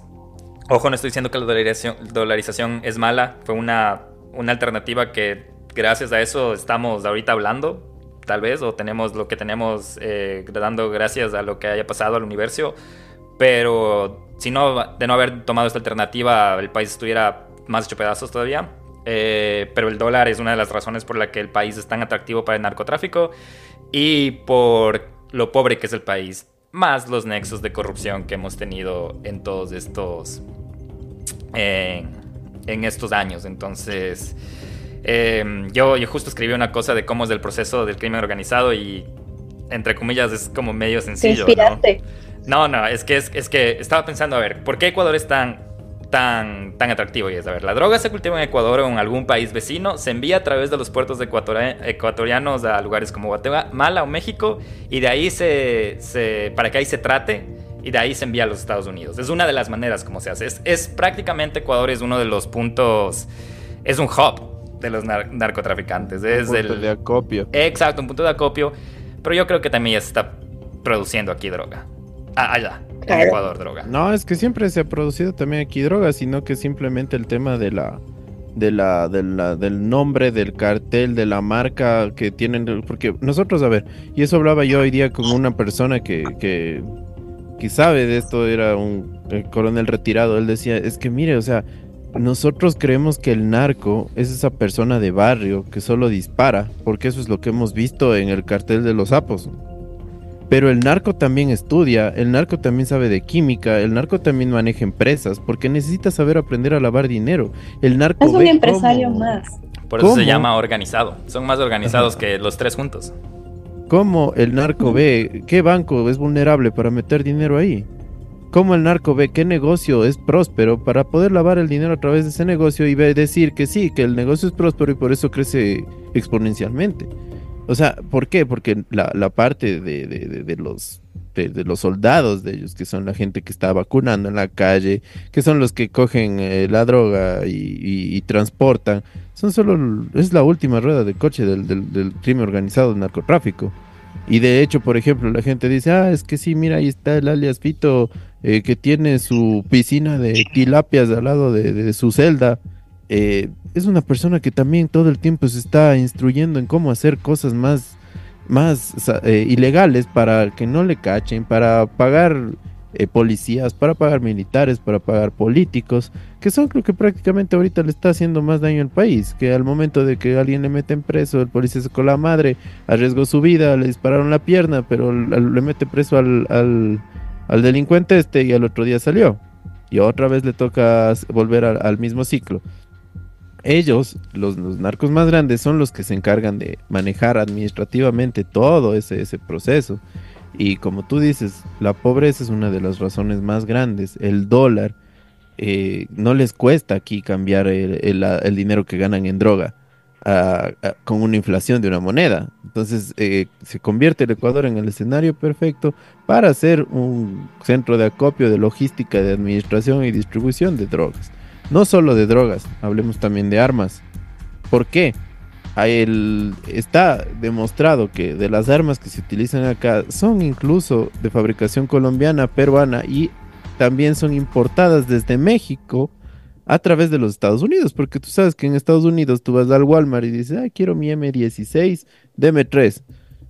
ojo, no estoy diciendo que la dolarización, dolarización es mala, fue una, una alternativa que gracias a eso estamos ahorita hablando, tal vez, o tenemos lo que tenemos eh, dando gracias a lo que haya pasado al universo, pero si no, de no haber tomado esta alternativa, el país estuviera más hecho pedazos todavía. Eh, pero el dólar es una de las razones por la que el país es tan atractivo para el narcotráfico y por lo pobre que es el país, más los nexos de corrupción que hemos tenido en todos estos eh, en estos años. Entonces, eh, yo, yo justo escribí una cosa de cómo es el proceso del crimen organizado y, entre comillas, es como medio sencillo. ¿no? no, no, es que, es, es, que estaba pensando, a ver, ¿por qué Ecuador es tan, tan, tan atractivo? Y es, a ver, la droga se cultiva en Ecuador o en algún país vecino, se envía a través de los puertos ecuatorianos a lugares como Guatemala o México y de ahí se, se, para que ahí se trate y de ahí se envía a los Estados Unidos. Es una de las maneras como se hace. Es, es prácticamente Ecuador es uno de los puntos, es un hub de los nar narcotraficantes. Es un punto el... de acopio. Exacto, un punto de acopio. Pero yo creo que también ya se está produciendo aquí droga. Ah, allá, en Ecuador, droga. No, es que siempre se ha producido también aquí droga, sino que simplemente el tema de la. De la, de la, del nombre, del cartel, de la marca que tienen. Porque nosotros, a ver, y eso hablaba yo hoy día con una persona que, que, que sabe de esto, era un coronel retirado. Él decía: Es que mire, o sea, nosotros creemos que el narco es esa persona de barrio que solo dispara, porque eso es lo que hemos visto en el cartel de los sapos. Pero el narco también estudia, el narco también sabe de química, el narco también maneja empresas, porque necesita saber aprender a lavar dinero. El narco es un empresario cómo, más. Por eso ¿cómo? se llama organizado. Son más organizados Ajá. que los tres juntos. ¿Cómo el narco ve qué banco es vulnerable para meter dinero ahí? cómo el narco ve qué negocio es próspero para poder lavar el dinero a través de ese negocio y ve decir que sí, que el negocio es próspero y por eso crece exponencialmente. O sea, ¿por qué? Porque la, la parte de, de, de, de los de, de, los soldados de ellos, que son la gente que está vacunando en la calle, que son los que cogen eh, la droga y, transportan, son solo, es la última rueda del coche del, del, del crimen organizado, del narcotráfico. Y de hecho, por ejemplo, la gente dice, ah, es que sí, mira, ahí está el alias Fito, eh, que tiene su piscina de tilapias al lado de, de su celda. Eh, es una persona que también todo el tiempo se está instruyendo en cómo hacer cosas más, más eh, ilegales para que no le cachen, para pagar policías, para pagar militares, para pagar políticos, que son creo que prácticamente ahorita le está haciendo más daño al país, que al momento de que alguien le meten preso, el policía sacó la madre, arriesgó su vida, le dispararon la pierna, pero le mete preso al, al, delincuente este y al otro día salió. Y otra vez le toca volver al mismo ciclo. Ellos, los, narcos más grandes, son los que se encargan de manejar administrativamente todo ese, proceso. Y como tú dices, la pobreza es una de las razones más grandes. El dólar, eh, no les cuesta aquí cambiar el, dinero que ganan en droga con una inflación de una moneda. Entonces eh, se convierte el Ecuador en el escenario perfecto para ser un centro de acopio de logística, de administración y distribución de drogas. No solo de drogas, hablemos también de armas. ¿Por qué? a él está demostrado que de las armas que se utilizan acá son incluso de fabricación colombiana, peruana y también son importadas desde México a través de los Estados Unidos, porque tú sabes que en Estados Unidos tú vas al Walmart y dices, ah, quiero mi M16, deme tres,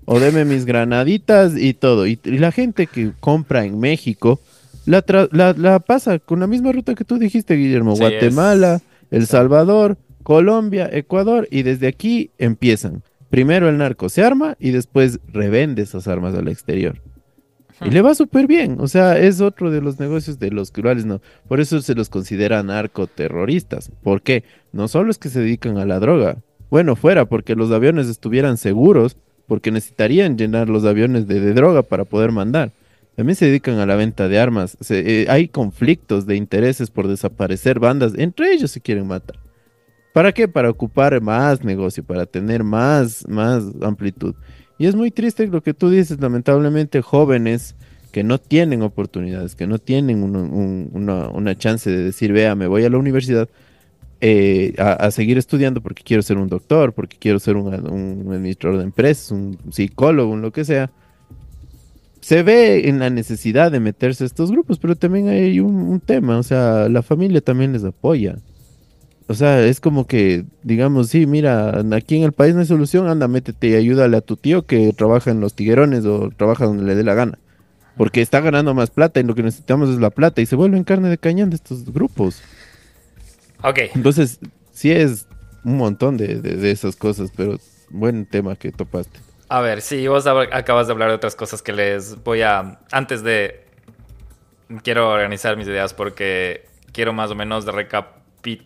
o deme mis granaditas y todo. Y la gente que compra en México la, tra- la, la pasa con la misma ruta que tú dijiste, Guillermo, Sí, Guatemala, es- El Salvador, Colombia, Ecuador, y desde aquí empiezan. Primero el narco se arma y después revende esas armas al exterior. Y le va súper bien, o sea, es otro de los negocios de los cuales no. Por eso se los considera narcoterroristas. ¿Por qué? No solo es que se dedican a la droga. Bueno, fuera porque los aviones estuvieran seguros, porque necesitarían llenar los aviones de, de droga para poder mandar. También se dedican a la venta de armas. Eh, hay conflictos de intereses por desaparecer bandas. Entre ellos se quieren matar. ¿Para qué? Para ocupar más negocio, para tener más, más amplitud. Y es muy triste lo que tú dices, lamentablemente jóvenes que no tienen oportunidades, que no tienen un- una, una chance de decir, vea, me voy a la universidad eh, a, a seguir estudiando porque quiero ser un doctor, porque quiero ser un, un administrador de empresas, un psicólogo, un lo que sea. Se ve en la necesidad de meterse a estos grupos, pero también hay un, un tema, o sea, la familia también les apoya. O sea, es como que, digamos, sí, mira, aquí en el país no hay solución, anda, métete y ayúdale a tu tío que trabaja en los tiguerones o trabaja donde le dé la gana. Porque está ganando más plata y lo que necesitamos es la plata y se vuelven carne de cañón de estos grupos. Ok, Entonces, sí es un montón de, de- de esas cosas, pero buen tema que topaste. A ver, sí, vos acabas de hablar de otras cosas que les voy a... Antes de... Quiero organizar mis ideas porque quiero más o menos recapitular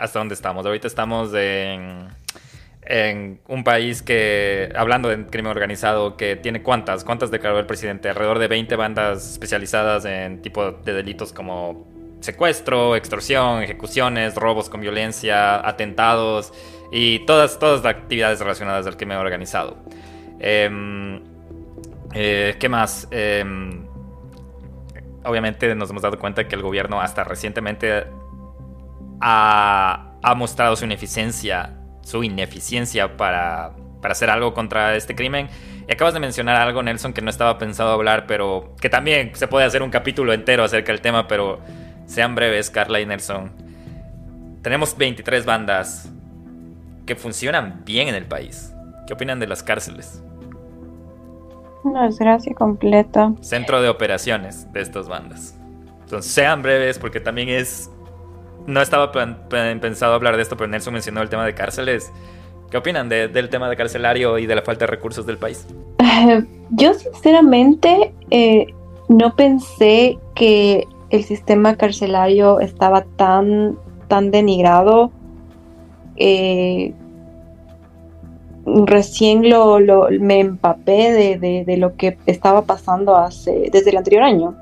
hasta dónde estamos. Ahorita estamos en, en un país que, hablando de crimen organizado, que tiene cuántas, cuántas declaró el presidente, alrededor de 20 bandas especializadas en tipo de delitos como secuestro, extorsión, ejecuciones, robos con violencia, atentados y todas, todas las actividades relacionadas al crimen organizado. Em, eh, ¿Qué más? Em, obviamente nos hemos dado cuenta que el gobierno hasta recientemente ha, ha mostrado su ineficiencia, su ineficiencia para, para hacer algo contra este crimen. Y acabas de mencionar algo, Nelson, que no estaba pensado hablar, pero que también se puede hacer un capítulo entero acerca del tema, pero sean breves, Carla y Nelson. Tenemos 23 bandas que funcionan bien en el país. ¿Qué opinan de las cárceles? Una desgracia completa. Centro de operaciones de estas bandas. Entonces, sean breves porque también es... No estaba pensado hablar de esto, pero Nelson mencionó el tema de cárceles. ¿Qué opinan de- del tema de carcelario y de la falta de recursos del país? Yo sinceramente eh, no pensé que el sistema carcelario estaba tan, tan denigrado. Eh, recién lo, me empapé de, lo que estaba pasando hace, desde el anterior año,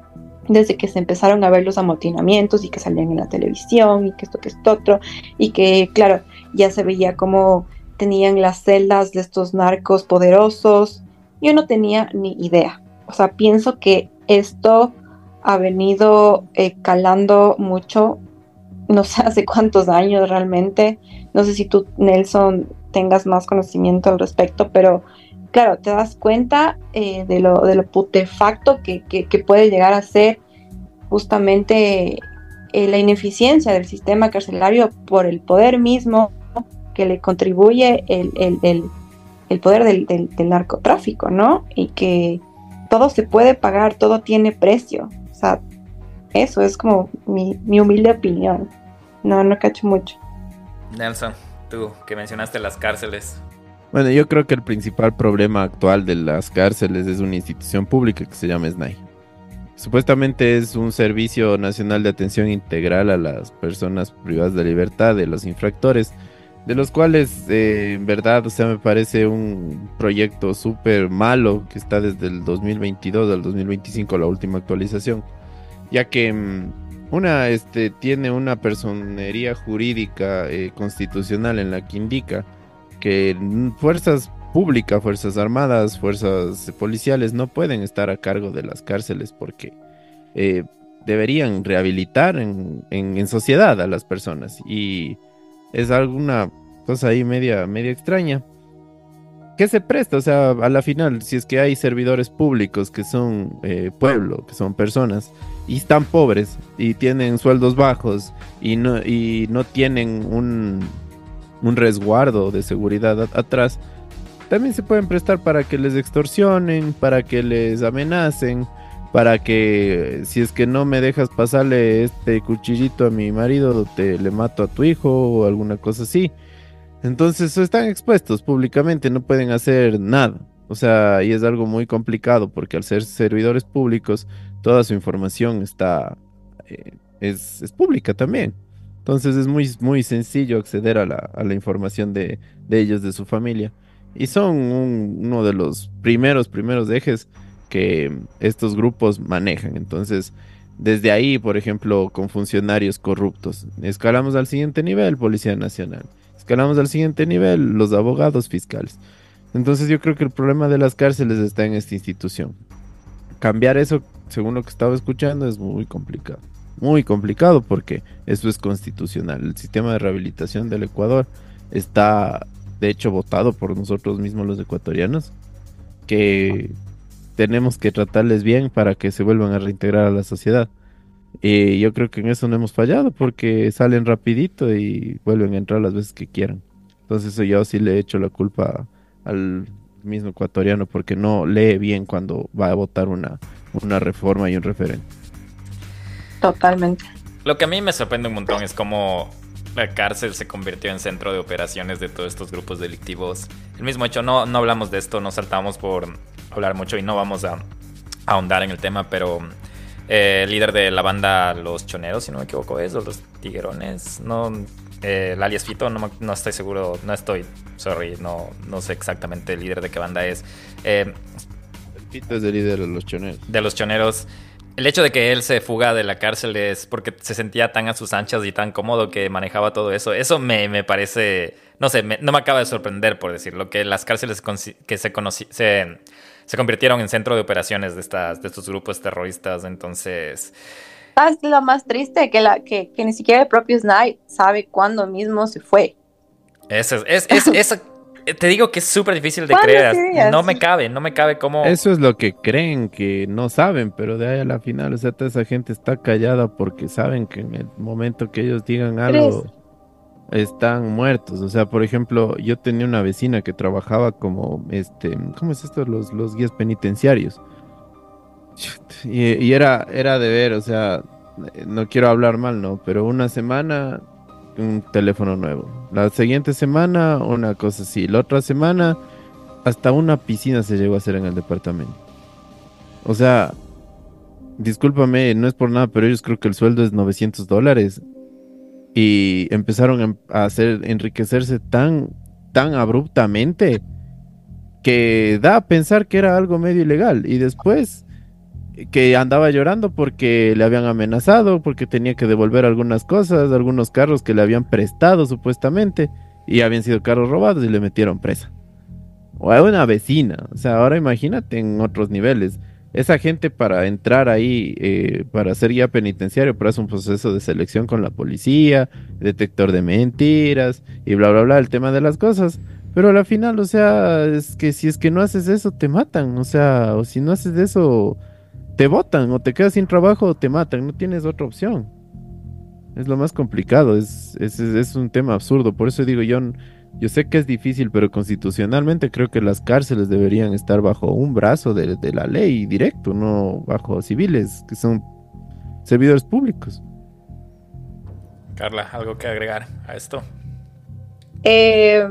desde que se empezaron a ver los amotinamientos y que salían en la televisión y que esto, que esto otro, y que claro, ya se veía cómo tenían las celdas de estos narcos poderosos. Yo no tenía ni idea. O sea, pienso que esto ha venido eh, calando mucho, no sé hace cuántos años realmente. No sé si tú, Nelson, tengas más conocimiento al respecto, pero claro, te das cuenta eh, de, lo, de lo putefacto que, que- puede llegar a ser justamente eh, la ineficiencia del sistema carcelario por el poder mismo que le contribuye el, el- el- el poder del, del- del narcotráfico, ¿no? Y que todo se puede pagar, todo tiene precio. O sea, eso es como mi, mi humilde opinión. No, no cacho mucho. Nelson, tú que mencionaste las cárceles. Bueno, yo creo que el principal problema actual de las cárceles es una institución pública que se llama SNAI. Supuestamente es un servicio nacional de atención integral a las personas privadas de libertad, de los infractores, de los cuales eh, en verdad, o sea, me parece un proyecto súper malo que está desde el 2022 al 2025 la última actualización, ya que mm, una este, tiene una personería jurídica eh, constitucional en la que indica que fuerzas públicas, fuerzas armadas, fuerzas policiales no pueden estar a cargo de las cárceles porque eh, deberían rehabilitar en, en- en sociedad a las personas y es alguna cosa ahí media, media extraña. ¿Qué se presta? O sea, a la final, si es que hay servidores públicos que son eh, pueblo, que son personas, y están pobres, y tienen sueldos bajos, y no, y no tienen un, un resguardo de seguridad atrás, también se pueden prestar para que les extorsionen, para que les amenacen, para que si es que no me dejas pasarle este cuchillito a mi marido, te le mato a tu hijo o alguna cosa así. Entonces están expuestos públicamente, no pueden hacer nada. O sea, y es algo muy complicado porque al ser servidores públicos, toda su información está eh, es, es, pública también. Entonces es muy, muy sencillo acceder a la, a la información de, de, ellos, de su familia. Y son un, uno de los primeros, primeros ejes que estos grupos manejan. Entonces, desde ahí, por ejemplo, con funcionarios corruptos, escalamos al siguiente nivel, Policía Nacional. Escalamos al siguiente nivel, los abogados fiscales. Entonces yo creo que el problema de las cárceles está en esta institución. Cambiar eso, según lo que estaba escuchando, es muy complicado. Muy complicado porque eso es constitucional. El sistema de rehabilitación del Ecuador está, de hecho, votado por nosotros mismos los ecuatorianos, que tenemos que tratarles bien para que se vuelvan a reintegrar a la sociedad. Y yo creo que en eso no hemos fallado porque salen rapidito y vuelven a entrar las veces que quieran. Entonces yo sí le he hecho la culpa al mismo ecuatoriano porque no lee bien cuando va a votar una, una reforma y un referente. Totalmente. Lo que a mí me sorprende un montón es cómo la cárcel se convirtió en centro de operaciones de todos estos grupos delictivos. El mismo hecho, no, no hablamos de esto, no saltamos por hablar mucho y no vamos a, ahondar en el tema, pero eh, el líder de la banda Los Choneros, si no me equivoco, es, o Los Tiguerones, no, eh, el alias Fito, no, no, estoy seguro, no estoy, sorry, no, no sé exactamente el líder de qué banda es. Eh, el Fito es el líder de Los Choneros. De Los Choneros. El hecho de que él se fuga de la cárcel es porque se sentía tan a sus anchas y tan cómodo que manejaba todo eso. Eso me, me parece, no sé, me, no me acaba de sorprender, por decirlo, que las cárceles que se, se, se convirtieron en centro de operaciones de, estas, de estos grupos terroristas. Entonces. Es lo más triste que, la, que, que ni siquiera el propio Snipe sabe cuándo mismo se fue. Eso es, es, es, te digo que es súper difícil de creer. No me cabe, no me cabe cómo. Eso es lo que creen que no saben, pero de ahí a la final, o sea, toda esa gente está callada porque saben que en el momento que ellos digan algo están muertos. O sea, por ejemplo, yo tenía una vecina que trabajaba como, este, ¿cómo es esto? Los, los guías penitenciarios. Y, era, era de ver, o sea, no quiero hablar mal, ¿no? Pero una semana un teléfono nuevo. La siguiente semana una cosa así. La otra semana hasta una piscina se llegó a hacer en el departamento. O sea, discúlpame, no es por nada, pero ellos creo que el sueldo es 900 dólares y empezaron em, a hacer enriquecerse tan tan abruptamente que da a pensar que era algo medio ilegal. Y después que andaba llorando porque le habían amenazado, porque tenía que devolver algunas cosas, algunos carros que le habían prestado supuestamente y habían sido carros robados y le metieron presa. O a una vecina, o sea, ahora imagínate en otros niveles esa gente para entrar ahí, eh, para ser guía penitenciario, pero es un proceso de selección con la policía, detector de mentiras y bla, bla, bla, el tema de las cosas. Pero al final, o sea, es que si es que no haces eso, te matan. O sea, o si no haces eso, te votan, o te quedas sin trabajo, o te matan. No tienes otra opción. Es lo más complicado, es, es, es un tema absurdo. Por eso digo, yo yo sé que es difícil, pero constitucionalmente creo que las cárceles deberían estar bajo un brazo de, la ley directo, no bajo civiles, que son servidores públicos. Carla, ¿algo que agregar a esto? Eh,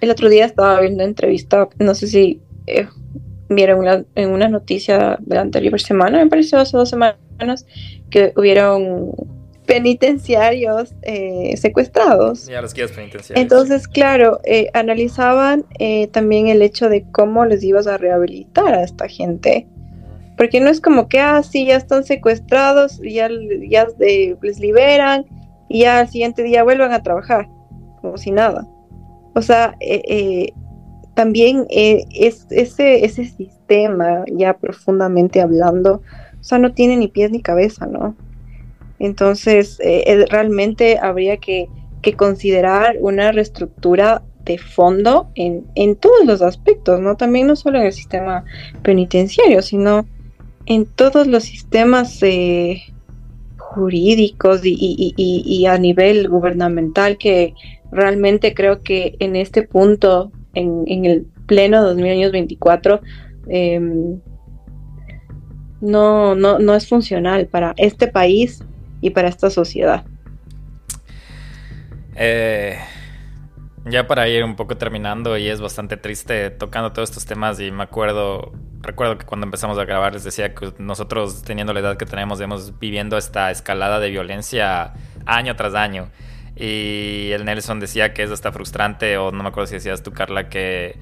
el otro día estaba viendo una entrevista, no sé si eh, vieron en una noticia de la anterior semana, me pareció hace dos semanas, que hubieron penitenciarios eh, secuestrados. Ya, los guías penitenciarios. Entonces, claro, eh, analizaban eh, también el hecho de cómo les ibas a rehabilitar a esta gente. Porque no es como que, ah, sí, ya están secuestrados, ya, ya les liberan y ya al siguiente día vuelvan a trabajar, como si nada. O sea, también es, ese, ese sistema, ya profundamente hablando, o sea, no tiene ni pies ni cabeza, ¿no? Entonces, eh, realmente habría que considerar una reestructura de fondo en, en todos los aspectos, ¿no? También no solo en el sistema penitenciario, sino en todos los sistemas eh, jurídicos y, a nivel gubernamental que realmente creo que en este punto, en, en el pleno 2024, em, no, no, no es funcional para este país y para esta sociedad. Eh, ya para ir un poco terminando, y es bastante triste tocando todos estos temas, y me acuerdo, recuerdo que cuando empezamos a grabar les decía que nosotros, teniendo la edad que tenemos, hemos viviendo esta escalada de violencia año tras año. Y el Nelson decía que eso está frustrante, o no me acuerdo si decías tú, Carla, que,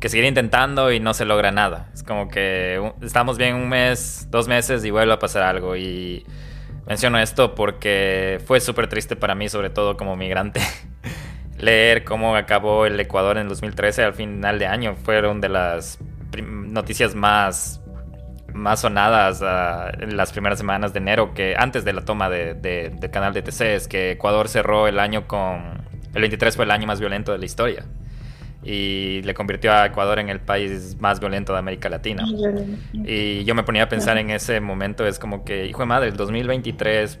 que seguir intentando y no se logra nada. Es como que estamos bien un mes, dos meses y vuelve a pasar algo. Y menciono esto porque fue súper triste para mí, sobre todo como migrante, leer cómo acabó el Ecuador en 2013 al final de año. Fueron de las noticias más más sonadas ah, en las primeras semanas de enero que antes de la toma de, de- del canal de TC es que Ecuador cerró el año con el 23 fue el año más violento de la historia y le convirtió a Ecuador en el país más violento de América Latina. Y yo me ponía a pensar en ese momento, es como que, hijo de madre, el 2023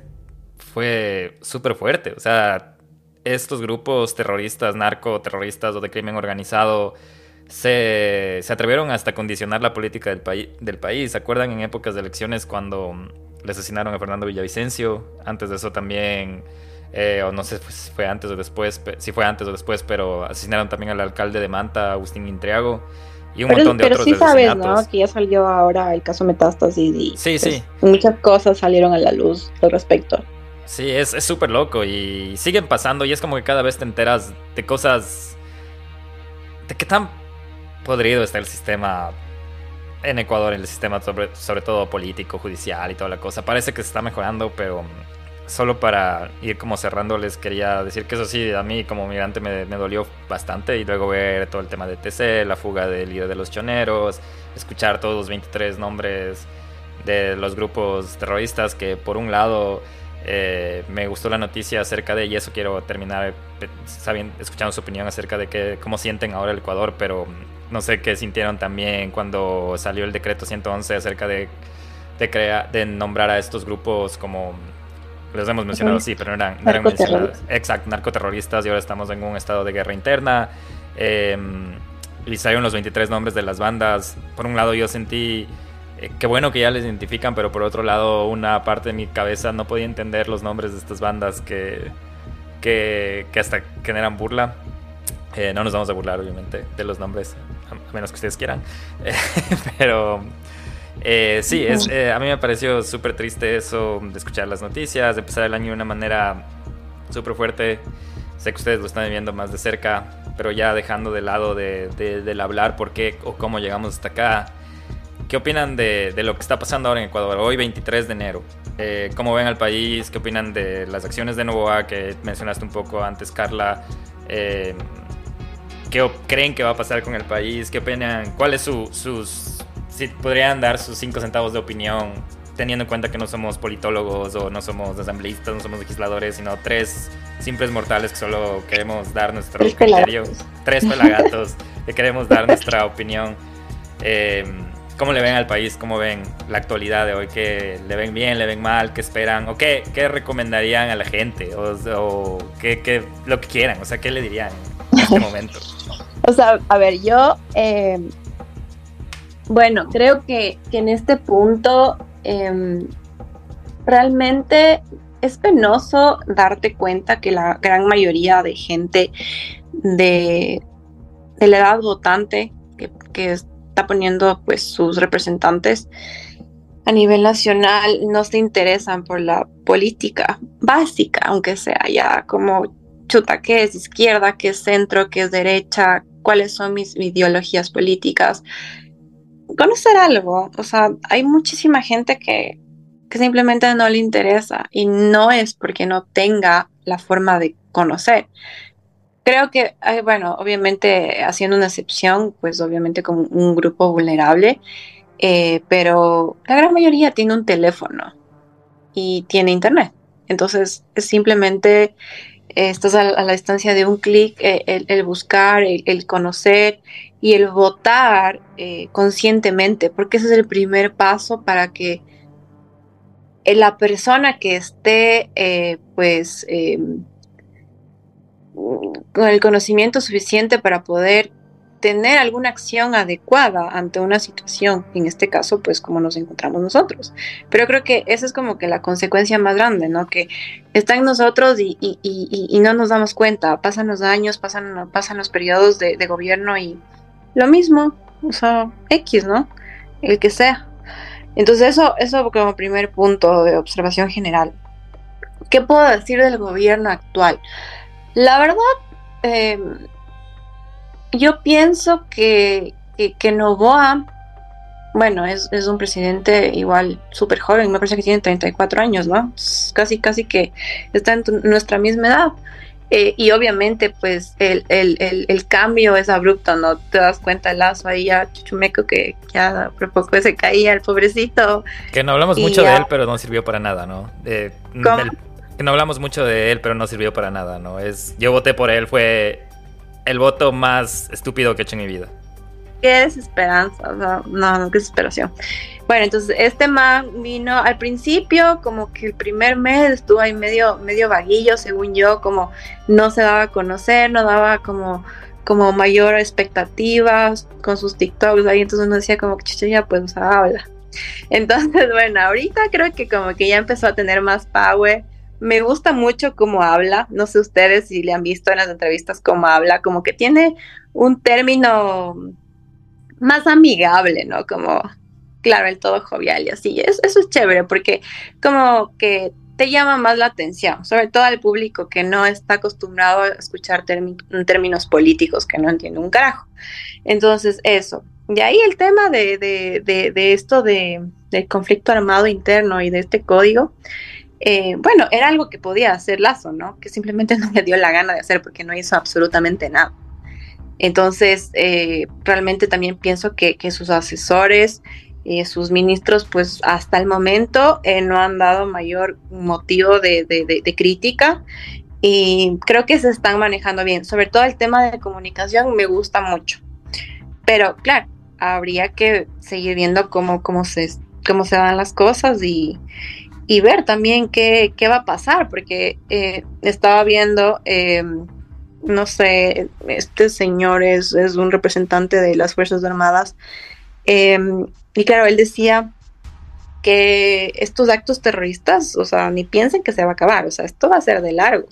fue súper fuerte. O sea, estos grupos terroristas, narcoterroristas o de crimen organizado se, se atrevieron hasta a condicionar la política del, paí- del país. ¿Se acuerdan en épocas de elecciones cuando mm, le asesinaron a Fernando Villavicencio? Antes de eso también, eh, o no sé si fue antes o después, si fue antes o después, pero asesinaron también al alcalde de Manta, Agustín Intriago. Y un Pero, montón de pero otros sí sabes. ¿no? Que ya salió ahora el caso Metástasis y Sí, pues, sí. muchas cosas salieron a la luz al respecto. Sí, es es súper loco y siguen pasando y es como que cada vez te enteras de cosas... de qué tan podrido está el sistema en Ecuador, el sistema sobre, sobre todo político, judicial y toda la cosa. Parece que se está mejorando, pero solo para ir como cerrando les quería decir que eso sí, a mí como migrante me, me dolió bastante y luego ver todo el tema de TC, la fuga del líder de los choneros, escuchar todos los 23 nombres de los grupos terroristas que por un lado eh, me gustó la noticia acerca de, y eso quiero terminar pe- sabiendo, escuchando su opinión acerca de que, cómo sienten ahora el Ecuador, pero no sé qué sintieron también cuando salió el decreto 111 acerca de, de, de nombrar a estos grupos como, los hemos mencionado, sí, pero no eran, no eran mencionados. Exacto, narcoterroristas y ahora estamos en un estado de guerra interna. eh, y salieron los 23 nombres de las bandas. Por un lado yo sentí eh, qué bueno que ya les identifican, pero por otro lado una parte de mi cabeza no podía entender los nombres de estas bandas que, que, que hasta generan burla. Eh, no nos vamos a burlar, obviamente, de los nombres, a, a menos que ustedes quieran. Eh, pero eh, sí, es, eh, a mí me pareció súper triste eso, de escuchar las noticias, de empezar el año de una manera súper fuerte. Sé que ustedes lo están viviendo más de cerca, pero ya dejando de lado de, de- del hablar por qué o cómo llegamos hasta acá. ¿Qué opinan de, de lo que está pasando ahora en Ecuador, hoy 23 de enero? Eh, ¿Cómo ven al país? ¿Qué opinan de las acciones de Novoa que mencionaste un poco antes, Carla? Eh, ¿Qué creen que va a pasar con el país? ¿Qué opinan? ¿Cuál es su, sus... Podrían dar sus cinco centavos de opinión, teniendo en cuenta que no somos politólogos o no somos asambleístas, no somos legisladores, sino tres simples mortales que solo queremos dar nuestro Tres criterio. pelagatos. Tres pelagatos que queremos dar nuestra opinión. Eh, ¿Cómo le ven al país? ¿Cómo ven la actualidad de hoy? ¿Qué le ven bien? ¿Le ven mal? ¿Qué esperan? ¿O qué, qué recomendarían a la gente? ¿O, o qué, qué- lo que quieran? O sea, ¿qué le dirían en este momento? O sea, a ver, yo, eh, bueno, creo que, en este punto em, realmente es penoso darte cuenta que la gran mayoría de gente de, de la edad votante que, que está poniendo pues sus representantes a nivel nacional no se interesan por la política básica, aunque sea ya como chuta, qué es izquierda, qué es centro, qué es derecha, cuáles son mis ideologías políticas. Conocer algo, o sea, hay muchísima gente que, que simplemente no le interesa y no es porque no tenga la forma de conocer. Creo que, eh, bueno, obviamente haciendo una excepción, pues obviamente como un grupo vulnerable, eh, pero la gran mayoría tiene un teléfono y tiene internet. Entonces es simplemente estás a, a la distancia de un clic, eh, el, el, buscar, el, el, conocer y el votar eh, conscientemente, porque ese es el primer paso para que la persona que esté, eh, pues, em, con el conocimiento suficiente para poder tener alguna acción adecuada ante una situación, en este caso, pues como nos encontramos nosotros. Pero creo que esa es como que la consecuencia más grande, ¿no? Que está en nosotros y, y, y, y no nos damos cuenta, pasan los años, pasan, pasan los periodos de, gobierno y lo mismo, o sea, X, ¿no? El que sea. Entonces eso, eso como primer punto de observación general. ¿Qué puedo decir del gobierno actual? La verdad, eh, yo pienso que, que, Novoa, bueno, es, es, un presidente igual súper joven, me parece que tiene 34 años, ¿no? Casi, casi que está en nuestra misma edad. Eh, y obviamente, pues, el, el, el, el, cambio es abrupto, ¿no? Te das cuenta el lazo ahí a Chuchumeco que ya por poco se caía, el pobrecito. Que no hablamos mucho ya... de él, pero no sirvió para nada, ¿no? Eh, que no hablamos mucho de él, pero no sirvió para nada, ¿no? Es, yo voté por él, fue el voto más estúpido que he hecho en mi vida. Qué desesperanza, o sea, no, no, qué desesperación. Bueno, entonces este man vino al principio, como que el primer mes estuvo ahí medio, medio vaguillo, según yo, como no se daba a conocer, no daba como, como mayor expectativas con sus TikToks ahí, entonces uno decía como que ya pues o sea, habla. Entonces, bueno, ahorita creo que como que ya empezó a tener más power me gusta mucho cómo habla, no sé ustedes si le han visto en las entrevistas cómo habla, como que tiene un término más amigable, ¿no? Como, claro, el todo jovial y así. Es, eso es chévere porque como que te llama más la atención, sobre todo al público que no está acostumbrado a escuchar términos políticos, que no entiende un carajo. Entonces, eso. Y ahí el tema de esto de, del conflicto armado interno y de este código, eh, bueno, era algo que podía hacer Lazo, ¿no? Que simplemente no le dio la gana de hacer porque no hizo absolutamente nada. Entonces, eh, realmente también pienso que, que sus asesores, eh, sus ministros, pues hasta el momento eh, no han dado mayor motivo de, de, crítica y creo que se están manejando bien. Sobre todo el tema de comunicación me gusta mucho. Pero claro, habría que seguir viendo cómo, cómo, se, cómo se dan las cosas y, y ver también qué, qué, va a pasar, porque eh, estaba viendo, eh, no sé, este señor es, es, un representante de las Fuerzas Armadas, eh, y claro, él decía que estos actos terroristas, o sea, ni piensen que se va a acabar, o sea, esto va a ser de largo.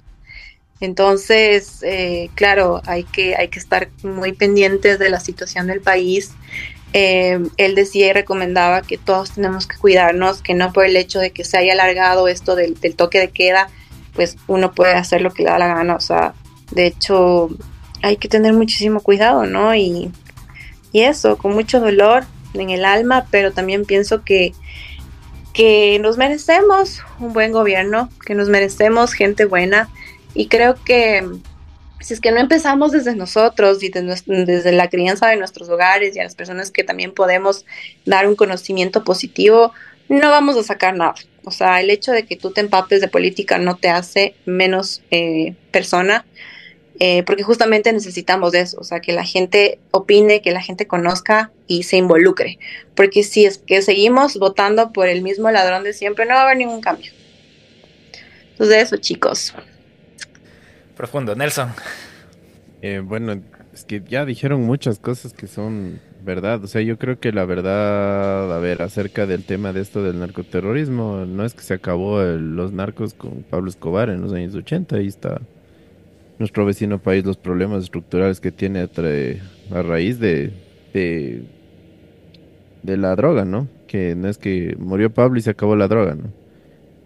Entonces, eh, claro, hay que, hay que estar muy pendientes de la situación del país. Eh, él decía y recomendaba que todos tenemos que cuidarnos, que no por el hecho de que se haya alargado esto del, del, toque de queda, pues uno puede hacer lo que le da la gana. O sea, de hecho, hay que tener muchísimo cuidado, ¿no? Y, y eso, con mucho dolor en el alma, pero también pienso que, que nos merecemos un buen gobierno, que nos merecemos gente buena y creo que si es que no empezamos desde nosotros y desde, la crianza de nuestros hogares y a las personas que también podemos dar un conocimiento positivo, no vamos a sacar nada. O sea, el hecho de que tú te empapes de política no te hace menos eh, persona, eh, porque justamente necesitamos de eso, o sea, que la gente opine, que la gente conozca y se involucre. Porque si es que seguimos votando por el mismo ladrón de siempre, no va a haber ningún cambio. Entonces, eso, chicos. Profundo, Nelson. Eh, bueno, es que ya dijeron muchas cosas que son verdad. O sea, yo creo que la verdad, a ver, acerca del tema de esto del narcoterrorismo, no es que se acabó el, los narcos con Pablo Escobar en los años 80. Ahí está nuestro vecino país, los problemas estructurales que tiene a, raíz de, de, de la droga, ¿no? Que no es que murió Pablo y se acabó la droga, ¿no?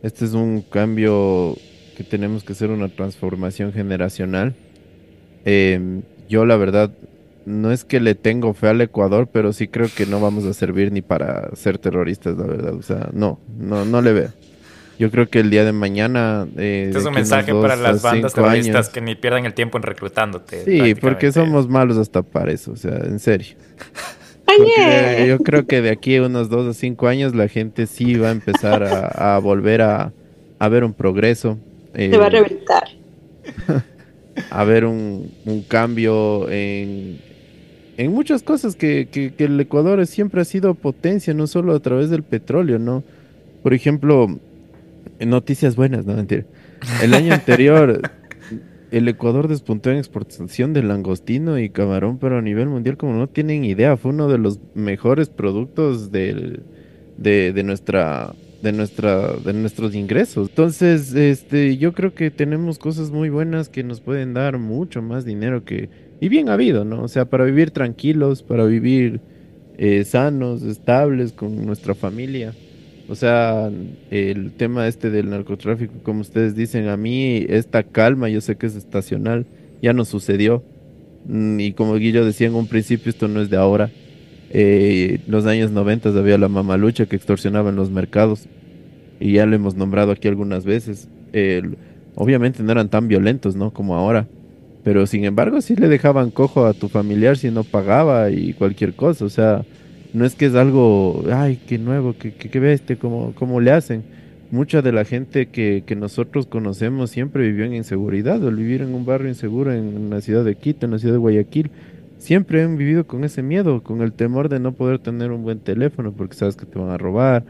Este es un cambio que tenemos que hacer una transformación generacional. Eh, yo la verdad no es que le tengo fe al Ecuador, pero sí creo que no vamos a servir ni para ser terroristas, la verdad. O sea, no, no, no le veo. Yo creo que el día de mañana... Eh, este es un mensaje para las bandas terroristas años, que ni pierdan el tiempo en reclutándote. Sí, porque somos malos hasta para eso, o sea, en serio. Porque yo creo que de aquí a unos dos o cinco años la gente sí va a empezar a, a volver a, a ver un progreso. Eh, Se va a reventar. haber un, un cambio en, en muchas cosas que, que, que el Ecuador siempre ha sido potencia, no solo a través del petróleo, ¿no? Por ejemplo, noticias buenas, no mentira. El año anterior, el Ecuador despuntó en exportación de langostino y camarón, pero a nivel mundial, como no tienen idea, fue uno de los mejores productos del, de, de nuestra de nuestra de nuestros ingresos. Entonces, este yo creo que tenemos cosas muy buenas que nos pueden dar mucho más dinero que y bien habido, ¿no? O sea, para vivir tranquilos, para vivir eh, sanos, estables con nuestra familia. O sea, el tema este del narcotráfico, como ustedes dicen, a mí esta calma, yo sé que es estacional, ya no sucedió. Mm, Y como Guillo decía en un principio, esto no es de ahora. Eh, los años 90 había la mamalucha que extorsionaba en los mercados. Y ya lo hemos nombrado aquí algunas veces. El- obviamente no eran tan violentos, ¿no? Como ahora. Pero sin embargo sí le dejaban cojo a tu familiar si no pagaba y cualquier cosa. O sea, no es que es algo, ay, qué nuevo, qué, qué, qué bestia, cómo, cómo le hacen. Mucha de la gente que, que nosotros conocemos siempre vivió en inseguridad, al vivir en un barrio inseguro en la ciudad de Quito, en la ciudad de Guayaquil. Siempre han vivido con ese miedo, con el temor de no poder tener un buen teléfono porque sabes que te van a robar.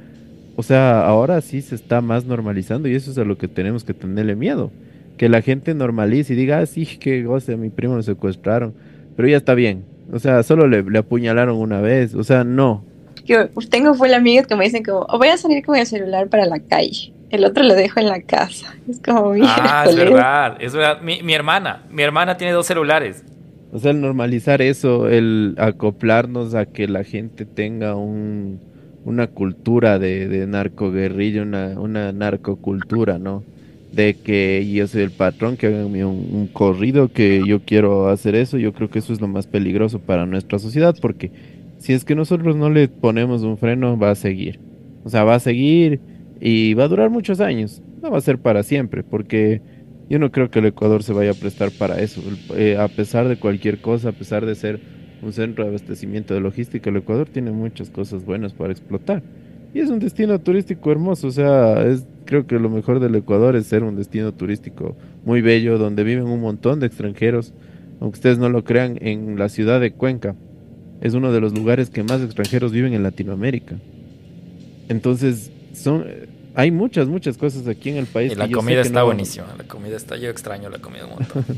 O sea, ahora sí se está más normalizando y eso es a lo que tenemos que tenerle miedo. Que la gente normalice y diga, ah, sí, que goce, a mi primo lo secuestraron, pero ya está bien. O sea, solo le, le apuñalaron una vez. O sea, no. Yo tengo full amigos que me dicen como, "O voy a salir con el celular para la calle. El otro lo dejo en la casa. Es como, Ah, es verdad, es verdad. Mi, mi hermana, mi hermana tiene dos celulares. O sea, el normalizar eso, el acoplarnos a que la gente tenga un, una cultura de, de narcoguerrilla, una, una narcocultura, ¿no? De que yo soy el patrón, que hagan un, un corrido, que yo quiero hacer eso, yo creo que eso es lo más peligroso para nuestra sociedad, porque si es que nosotros no le ponemos un freno, va a seguir. O sea, va a seguir y va a durar muchos años. No va a ser para siempre, porque yo no creo que el Ecuador se vaya a prestar para eso. Eh, a pesar de cualquier cosa, a pesar de ser un centro de abastecimiento de logística, el Ecuador tiene muchas cosas buenas para explotar. Y es un destino turístico hermoso, o sea, es, creo que lo mejor del Ecuador es ser un destino turístico muy bello, donde viven un montón de extranjeros. Aunque ustedes no lo crean, en la ciudad de Cuenca es uno de los lugares que más extranjeros viven en Latinoamérica. Entonces, son, hay muchas, muchas cosas aquí en el país. Y que la comida está no- buenísima. La comida está, yo extraño la comida un montón.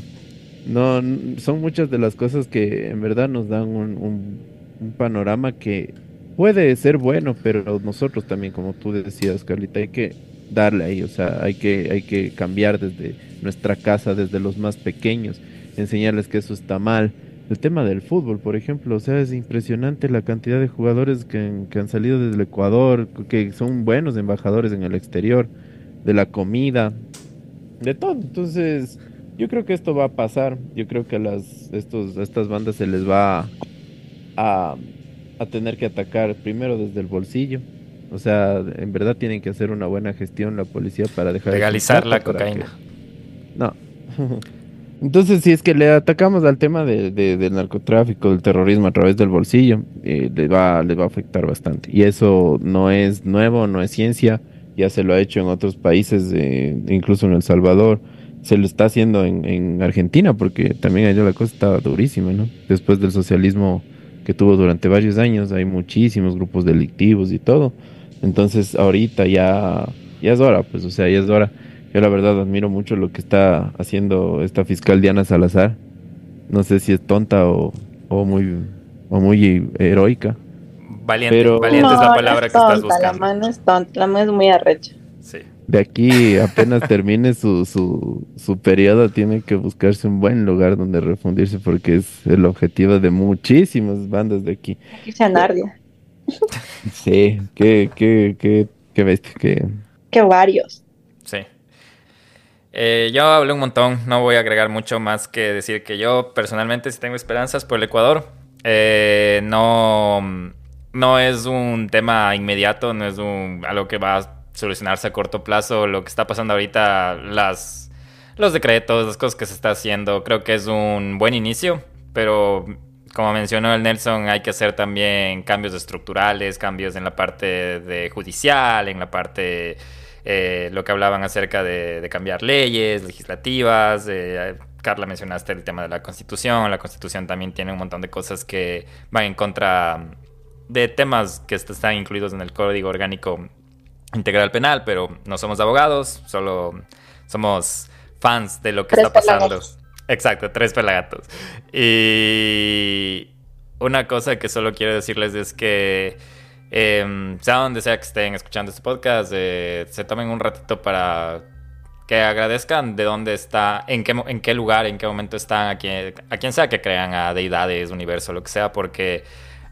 No, son muchas de las cosas que en verdad nos dan un, un- un panorama que puede ser bueno, pero nosotros también, como tú decías, Carlita, hay que darle ahí, o sea, hay que, hay que cambiar desde nuestra casa, desde los más pequeños, enseñarles que eso está mal. El tema del fútbol, por ejemplo, o sea, es impresionante la cantidad de jugadores que, han- que han salido desde el Ecuador, que son buenos embajadores en el exterior, de la comida, de todo. Entonces, yo creo que esto va a pasar. Yo creo que a las estos, estas bandas se les va a, a tener que atacar primero desde el bolsillo. O sea, en verdad tienen que hacer una buena gestión la policía para dejar de Legalizar la cocaína. que- No. Entonces, si es que le atacamos al tema de, de- del narcotráfico, del terrorismo a través del bolsillo, eh, le va, le va a afectar bastante. Y eso no es nuevo, no es ciencia, ya se lo ha hecho en otros países, eh, incluso en El Salvador, se lo está haciendo en, en Argentina, porque también allá la cosa está durísima, ¿no? Después del socialismo que tuvo durante varios años, hay muchísimos grupos delictivos y todo. Entonces, ahorita ya, ya es hora, pues, o sea, ya es hora. Yo la verdad admiro mucho lo que está haciendo esta fiscal Diana Salazar. No sé si es tonta o, o muy o muy heroica. Valiente, Pero- valiente es la no palabra es que estás tonta, La buscando. mano es tonta, la mano es muy arrecha. De aquí apenas termine su, su, su periodo, tiene que buscarse un buen lugar donde refundirse porque es el objetivo de muchísimas bandas de aquí. Aquí se Nardia. Sí, qué, qué, qué, qué bestia, qué, Que varios. Sí. Eh, yo hablé un montón, no voy a agregar mucho más que decir que yo personalmente sí tengo esperanzas por el Ecuador. Eh, no, no es un tema inmediato, no es un, algo que va a solucionarse a corto plazo. Lo que está pasando ahorita, las, los decretos, las cosas que se está haciendo, creo que es un buen inicio, pero como mencionó el Nelson, hay que hacer también cambios estructurales, cambios en la parte de judicial, en la parte eh, lo que hablaban acerca de, cambiar leyes legislativas. eh, Carla mencionaste el tema de la constitución. La constitución también tiene un montón de cosas que van en contra de temas que est- están incluidos en el Código Orgánico Integral Penal, pero no somos abogados, solo somos fans de lo que Tres está pasando. pelagatos. Exacto, tres pelagatos. Y una cosa que solo quiero decirles es que eh, sea donde sea que estén escuchando este podcast, eh, se tomen un ratito para que agradezcan de dónde está, en qué, en qué lugar, en qué momento están, a quien, a quien sea que crean, a deidades, universo, lo que sea, porque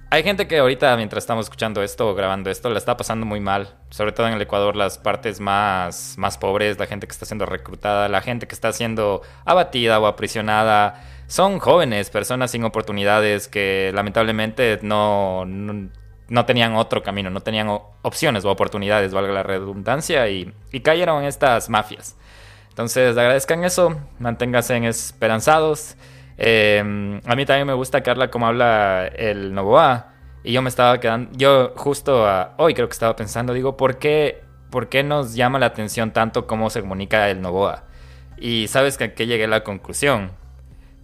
hay gente que ahorita, mientras estamos escuchando esto o grabando esto, la está pasando muy mal. Sobre todo en el Ecuador, las partes más, más pobres, la gente que está siendo reclutada, la gente que está siendo abatida o aprisionada. Son jóvenes, personas sin oportunidades que lamentablemente no, no, tenían otro camino, no tenían opciones o oportunidades, valga la redundancia, y, cayeron estas mafias. Entonces, agradezcan eso, manténganse esperanzados. Eh, a mí también me gusta, Carla, como habla el Novoa. Y yo me estaba quedando, yo justo ah, hoy creo que estaba pensando, digo, ¿por qué, ¿por qué nos llama la atención tanto cómo se comunica el Novoa? Y sabes que aquí llegué a la conclusión,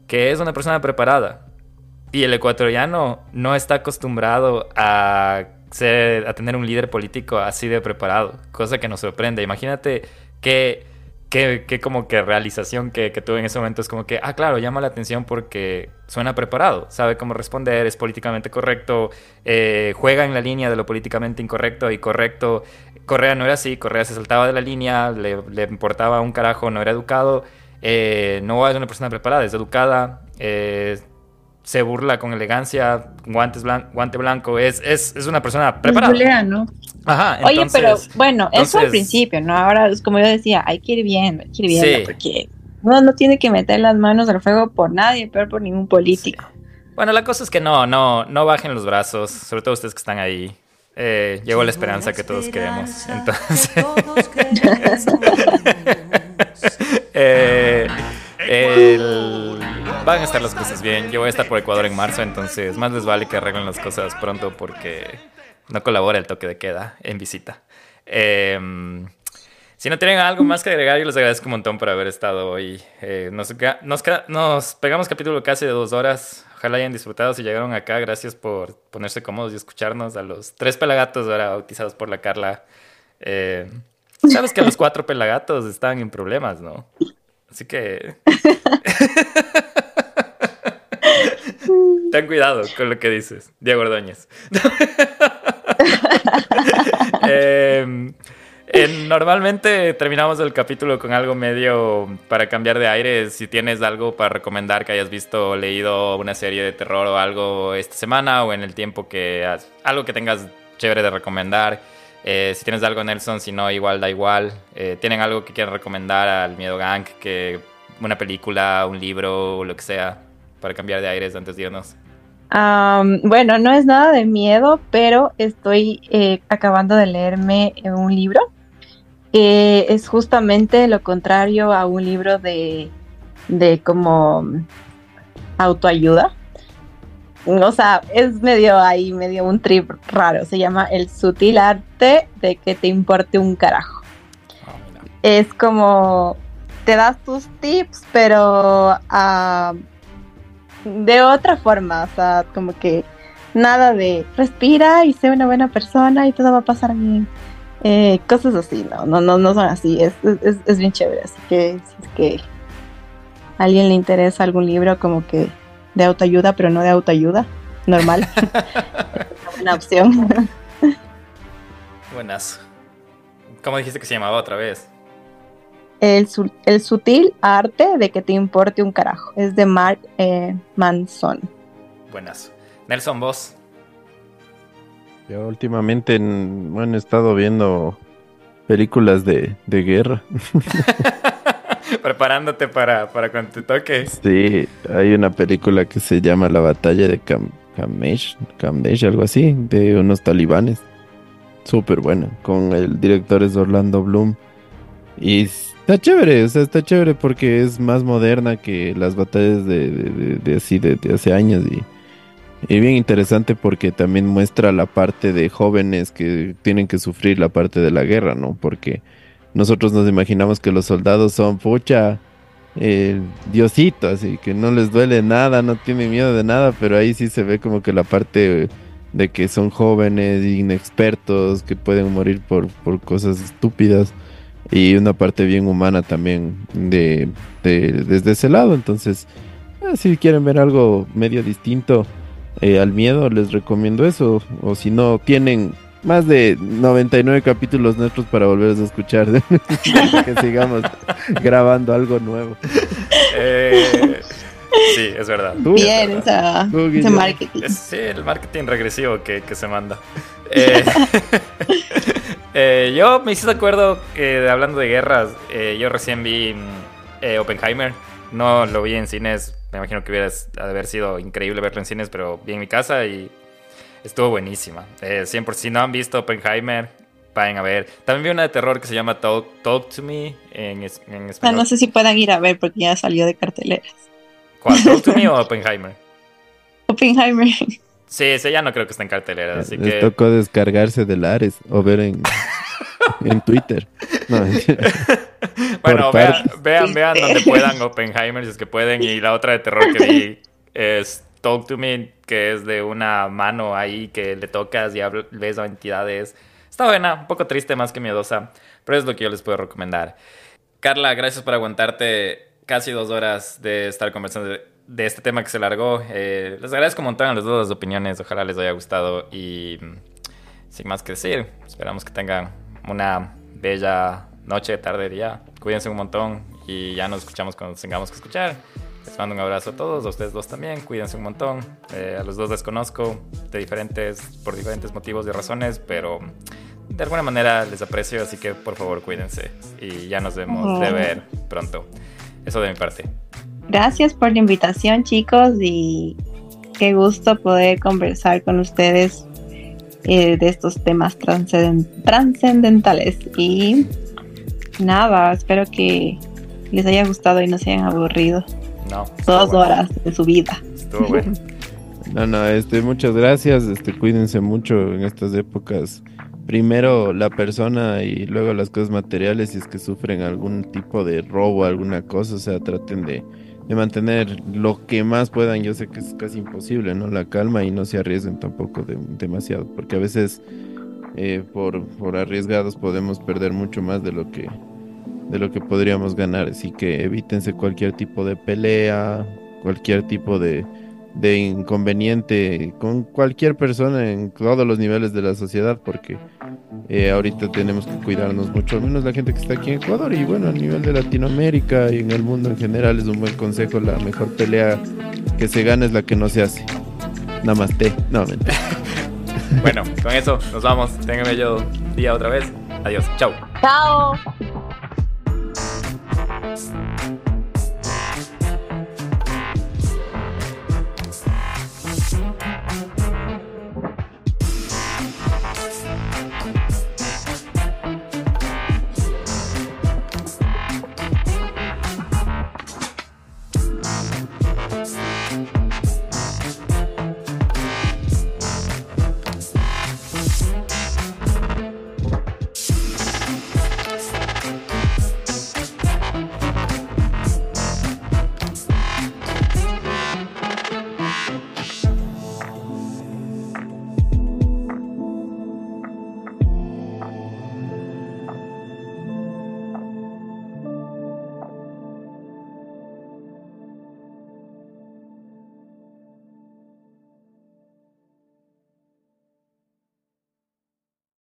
que es una persona preparada. Y el ecuatoriano no está acostumbrado a, ser, a tener un líder político así de preparado, cosa que nos sorprende. Imagínate que, que, que como que realización que, que tuve en ese momento es como que, ah, claro, llama la atención porque suena preparado, sabe cómo responder, es políticamente correcto, eh, juega en la línea de lo políticamente incorrecto y correcto. Correa no era así, Correa se saltaba de la línea, le, le importaba un carajo, no era educado. Eh, no es una persona preparada, es educada, eh, se burla con elegancia, guantes blan- guante blanco, es, es, es una persona preparada. Julián, ¿no? Ajá, Oye, pero entonces- bueno, eso al principio, ¿no? Ahora, es como yo decía, hay que ir viendo, hay que ir viendo, Sí. porque uno no tiene que meter las manos al fuego por nadie, peor por ningún político. Bueno, la cosa es que no, no, no bajen los brazos, sobre todo ustedes que están ahí. Eh, llegó la esperanza que todos queremos. Entonces, eh, el- van a estar las cosas bien. Yo voy a estar por Ecuador en marzo, entonces más les vale que arreglen las cosas pronto porque no colabora el toque de queda en visita. Eh, si no tienen algo más que agregar, yo les agradezco un montón por haber estado hoy. Eh, nos, nos, nos pegamos capítulo casi de dos horas. Ojalá hayan disfrutado. Si llegaron acá, gracias por ponerse cómodos y escucharnos. A los tres pelagatos ahora bautizados por la Carla. Eh, Sabes que los cuatro pelagatos están en problemas, ¿no? Así que... Ten cuidado con lo que dices, Diego Ordóñez. Eh, eh, normalmente terminamos el capítulo con algo medio para cambiar de aire. Si tienes algo para recomendar que hayas visto o leído una serie de terror o algo esta semana o en el tiempo que has- algo que tengas chévere de recomendar. Eh, si tienes algo Nelson, si no igual da igual. Eh, tienen algo que quieran recomendar al Miedo Gang, que una película, un libro o lo que sea para cambiar de aires antes de irnos. Am, bueno, no es nada de miedo, pero estoy eh, acabando de leerme eh, un libro que es justamente lo contrario a un libro de, de como autoayuda. O sea, es medio ahí, medio un trip raro. Se llama El sutil arte de que te importe un carajo. Oh, mira. Es como te das tus tips, pero ah, de otra forma, o sea, como que nada de respira y sé una buena persona y todo va a pasar bien. Eh, cosas así, no, no, no, no son así, es, es, es bien chévere, así que si es que a alguien le interesa algún libro como que de autoayuda, pero no de autoayuda, normal, es una buena opción. Buenas. ¿Cómo dijiste que se llamaba otra vez? El, su- el sutil arte de que te importe un carajo, es de Mark eh, Manson. Buenas. Nelson, vos. Yo últimamente, en- bueno, he estado viendo películas de, de guerra. Preparándote para, para cuando te toque. Sí, hay una película que se llama La batalla de Cam Kamesh, Kamesh, algo así, de unos talibanes. Súper buena, con el director es Orlando Bloom. Y está chévere, o sea, está chévere porque es más moderna que las batallas de, de, de- así de, de hace años y, y bien interesante porque también muestra la parte de jóvenes que tienen que sufrir la parte de la guerra, ¿no? Porque nosotros nos imaginamos que los soldados son pucha, eh, Diosito, así que no les duele nada, no tienen miedo de nada, pero ahí sí se ve como que la parte de que son jóvenes, inexpertos, que pueden morir por, por cosas estúpidas y una parte bien humana también de, desde ese lado. Entonces, eh, si quieren ver algo medio distinto eh, al miedo, les recomiendo eso. O si no, tienen más de 99 capítulos nuestros para volver a escuchar. que sigamos grabando algo nuevo. Eh, sí, es verdad. Bien, esa, ese marketing. sí, el marketing regresivo que, que se manda. Eh, eh, yo me hice de acuerdo que hablando de guerras, eh, yo recién vi mm, Oppenheimer. No lo vi en cines. Me imagino que hubiera de haber sido increíble verlo en cines, pero vi en mi casa y estuvo buenísima. 100%. Si no han visto Oppenheimer, vayan a ver. También vi una de terror que se llama Talk, to Me en, en español. No, sé si puedan ir a ver porque ya salió de carteleras. ¿Cuál? ¿Talk to Me o Oppenheimer? Oppenheimer. Sí, ese ya no creo que esté en cartelera, así Les que... tocó descargarse de Lares o ver en, en Twitter. bueno, vean, vean, vean donde puedan Oppenheimer, si es que pueden. Y la otra de terror que vi es Talk to Me, que es de una mano ahí que le tocas y ves a entidades. Está buena, un poco triste, más que miedosa, pero es lo que yo les puedo recomendar. Carla, gracias por aguantarte casi dos horas de estar conversando de este tema que se largó. Eh, les agradezco un montón a las dos opiniones. Ojalá les haya gustado. Y mm, sin más que decir, esperamos que tengan una bella noche, tarde, día. Cuídense un montón y ya nos escuchamos cuando tengamos que escuchar. Les mando un abrazo a todos, a ustedes dos también. Cuídense un montón. Eh, a los dos les conozco de diferentes, por diferentes motivos y razones, pero de alguna manera les aprecio, así que por favor cuídense y ya nos vemos de ver pronto. Eso de mi parte. Gracias por la invitación, chicos, y qué gusto poder conversar con ustedes eh, de estos temas trascendentales. Y nada, espero que les haya gustado y no se hayan aburrido. No. Dos horas de su vida. Estuvo bueno. No, no, este, muchas gracias. Este, cuídense mucho en estas épocas. Primero la persona y luego las cosas materiales si es que sufren algún tipo de robo, alguna cosa, o sea, traten de de mantener lo que más puedan. Yo sé que es casi imposible, ¿no? La calma y no se arriesguen tampoco demasiado, porque a veces eh, por, por arriesgados podemos perder mucho más de lo que de lo que podríamos ganar. Así que evítense cualquier tipo de pelea, cualquier tipo de, de inconveniente con cualquier persona en todos los niveles de la sociedad, porque eh, ahorita tenemos que cuidarnos mucho, al menos la gente que está aquí en Ecuador y bueno, a nivel de Latinoamérica y en el mundo en general es un buen consejo, la mejor pelea que se gana es la que no se hace. Namaste, no, mentira. bueno, con eso nos vamos. Tengan bello día otra vez. Adiós. Chao. Chao.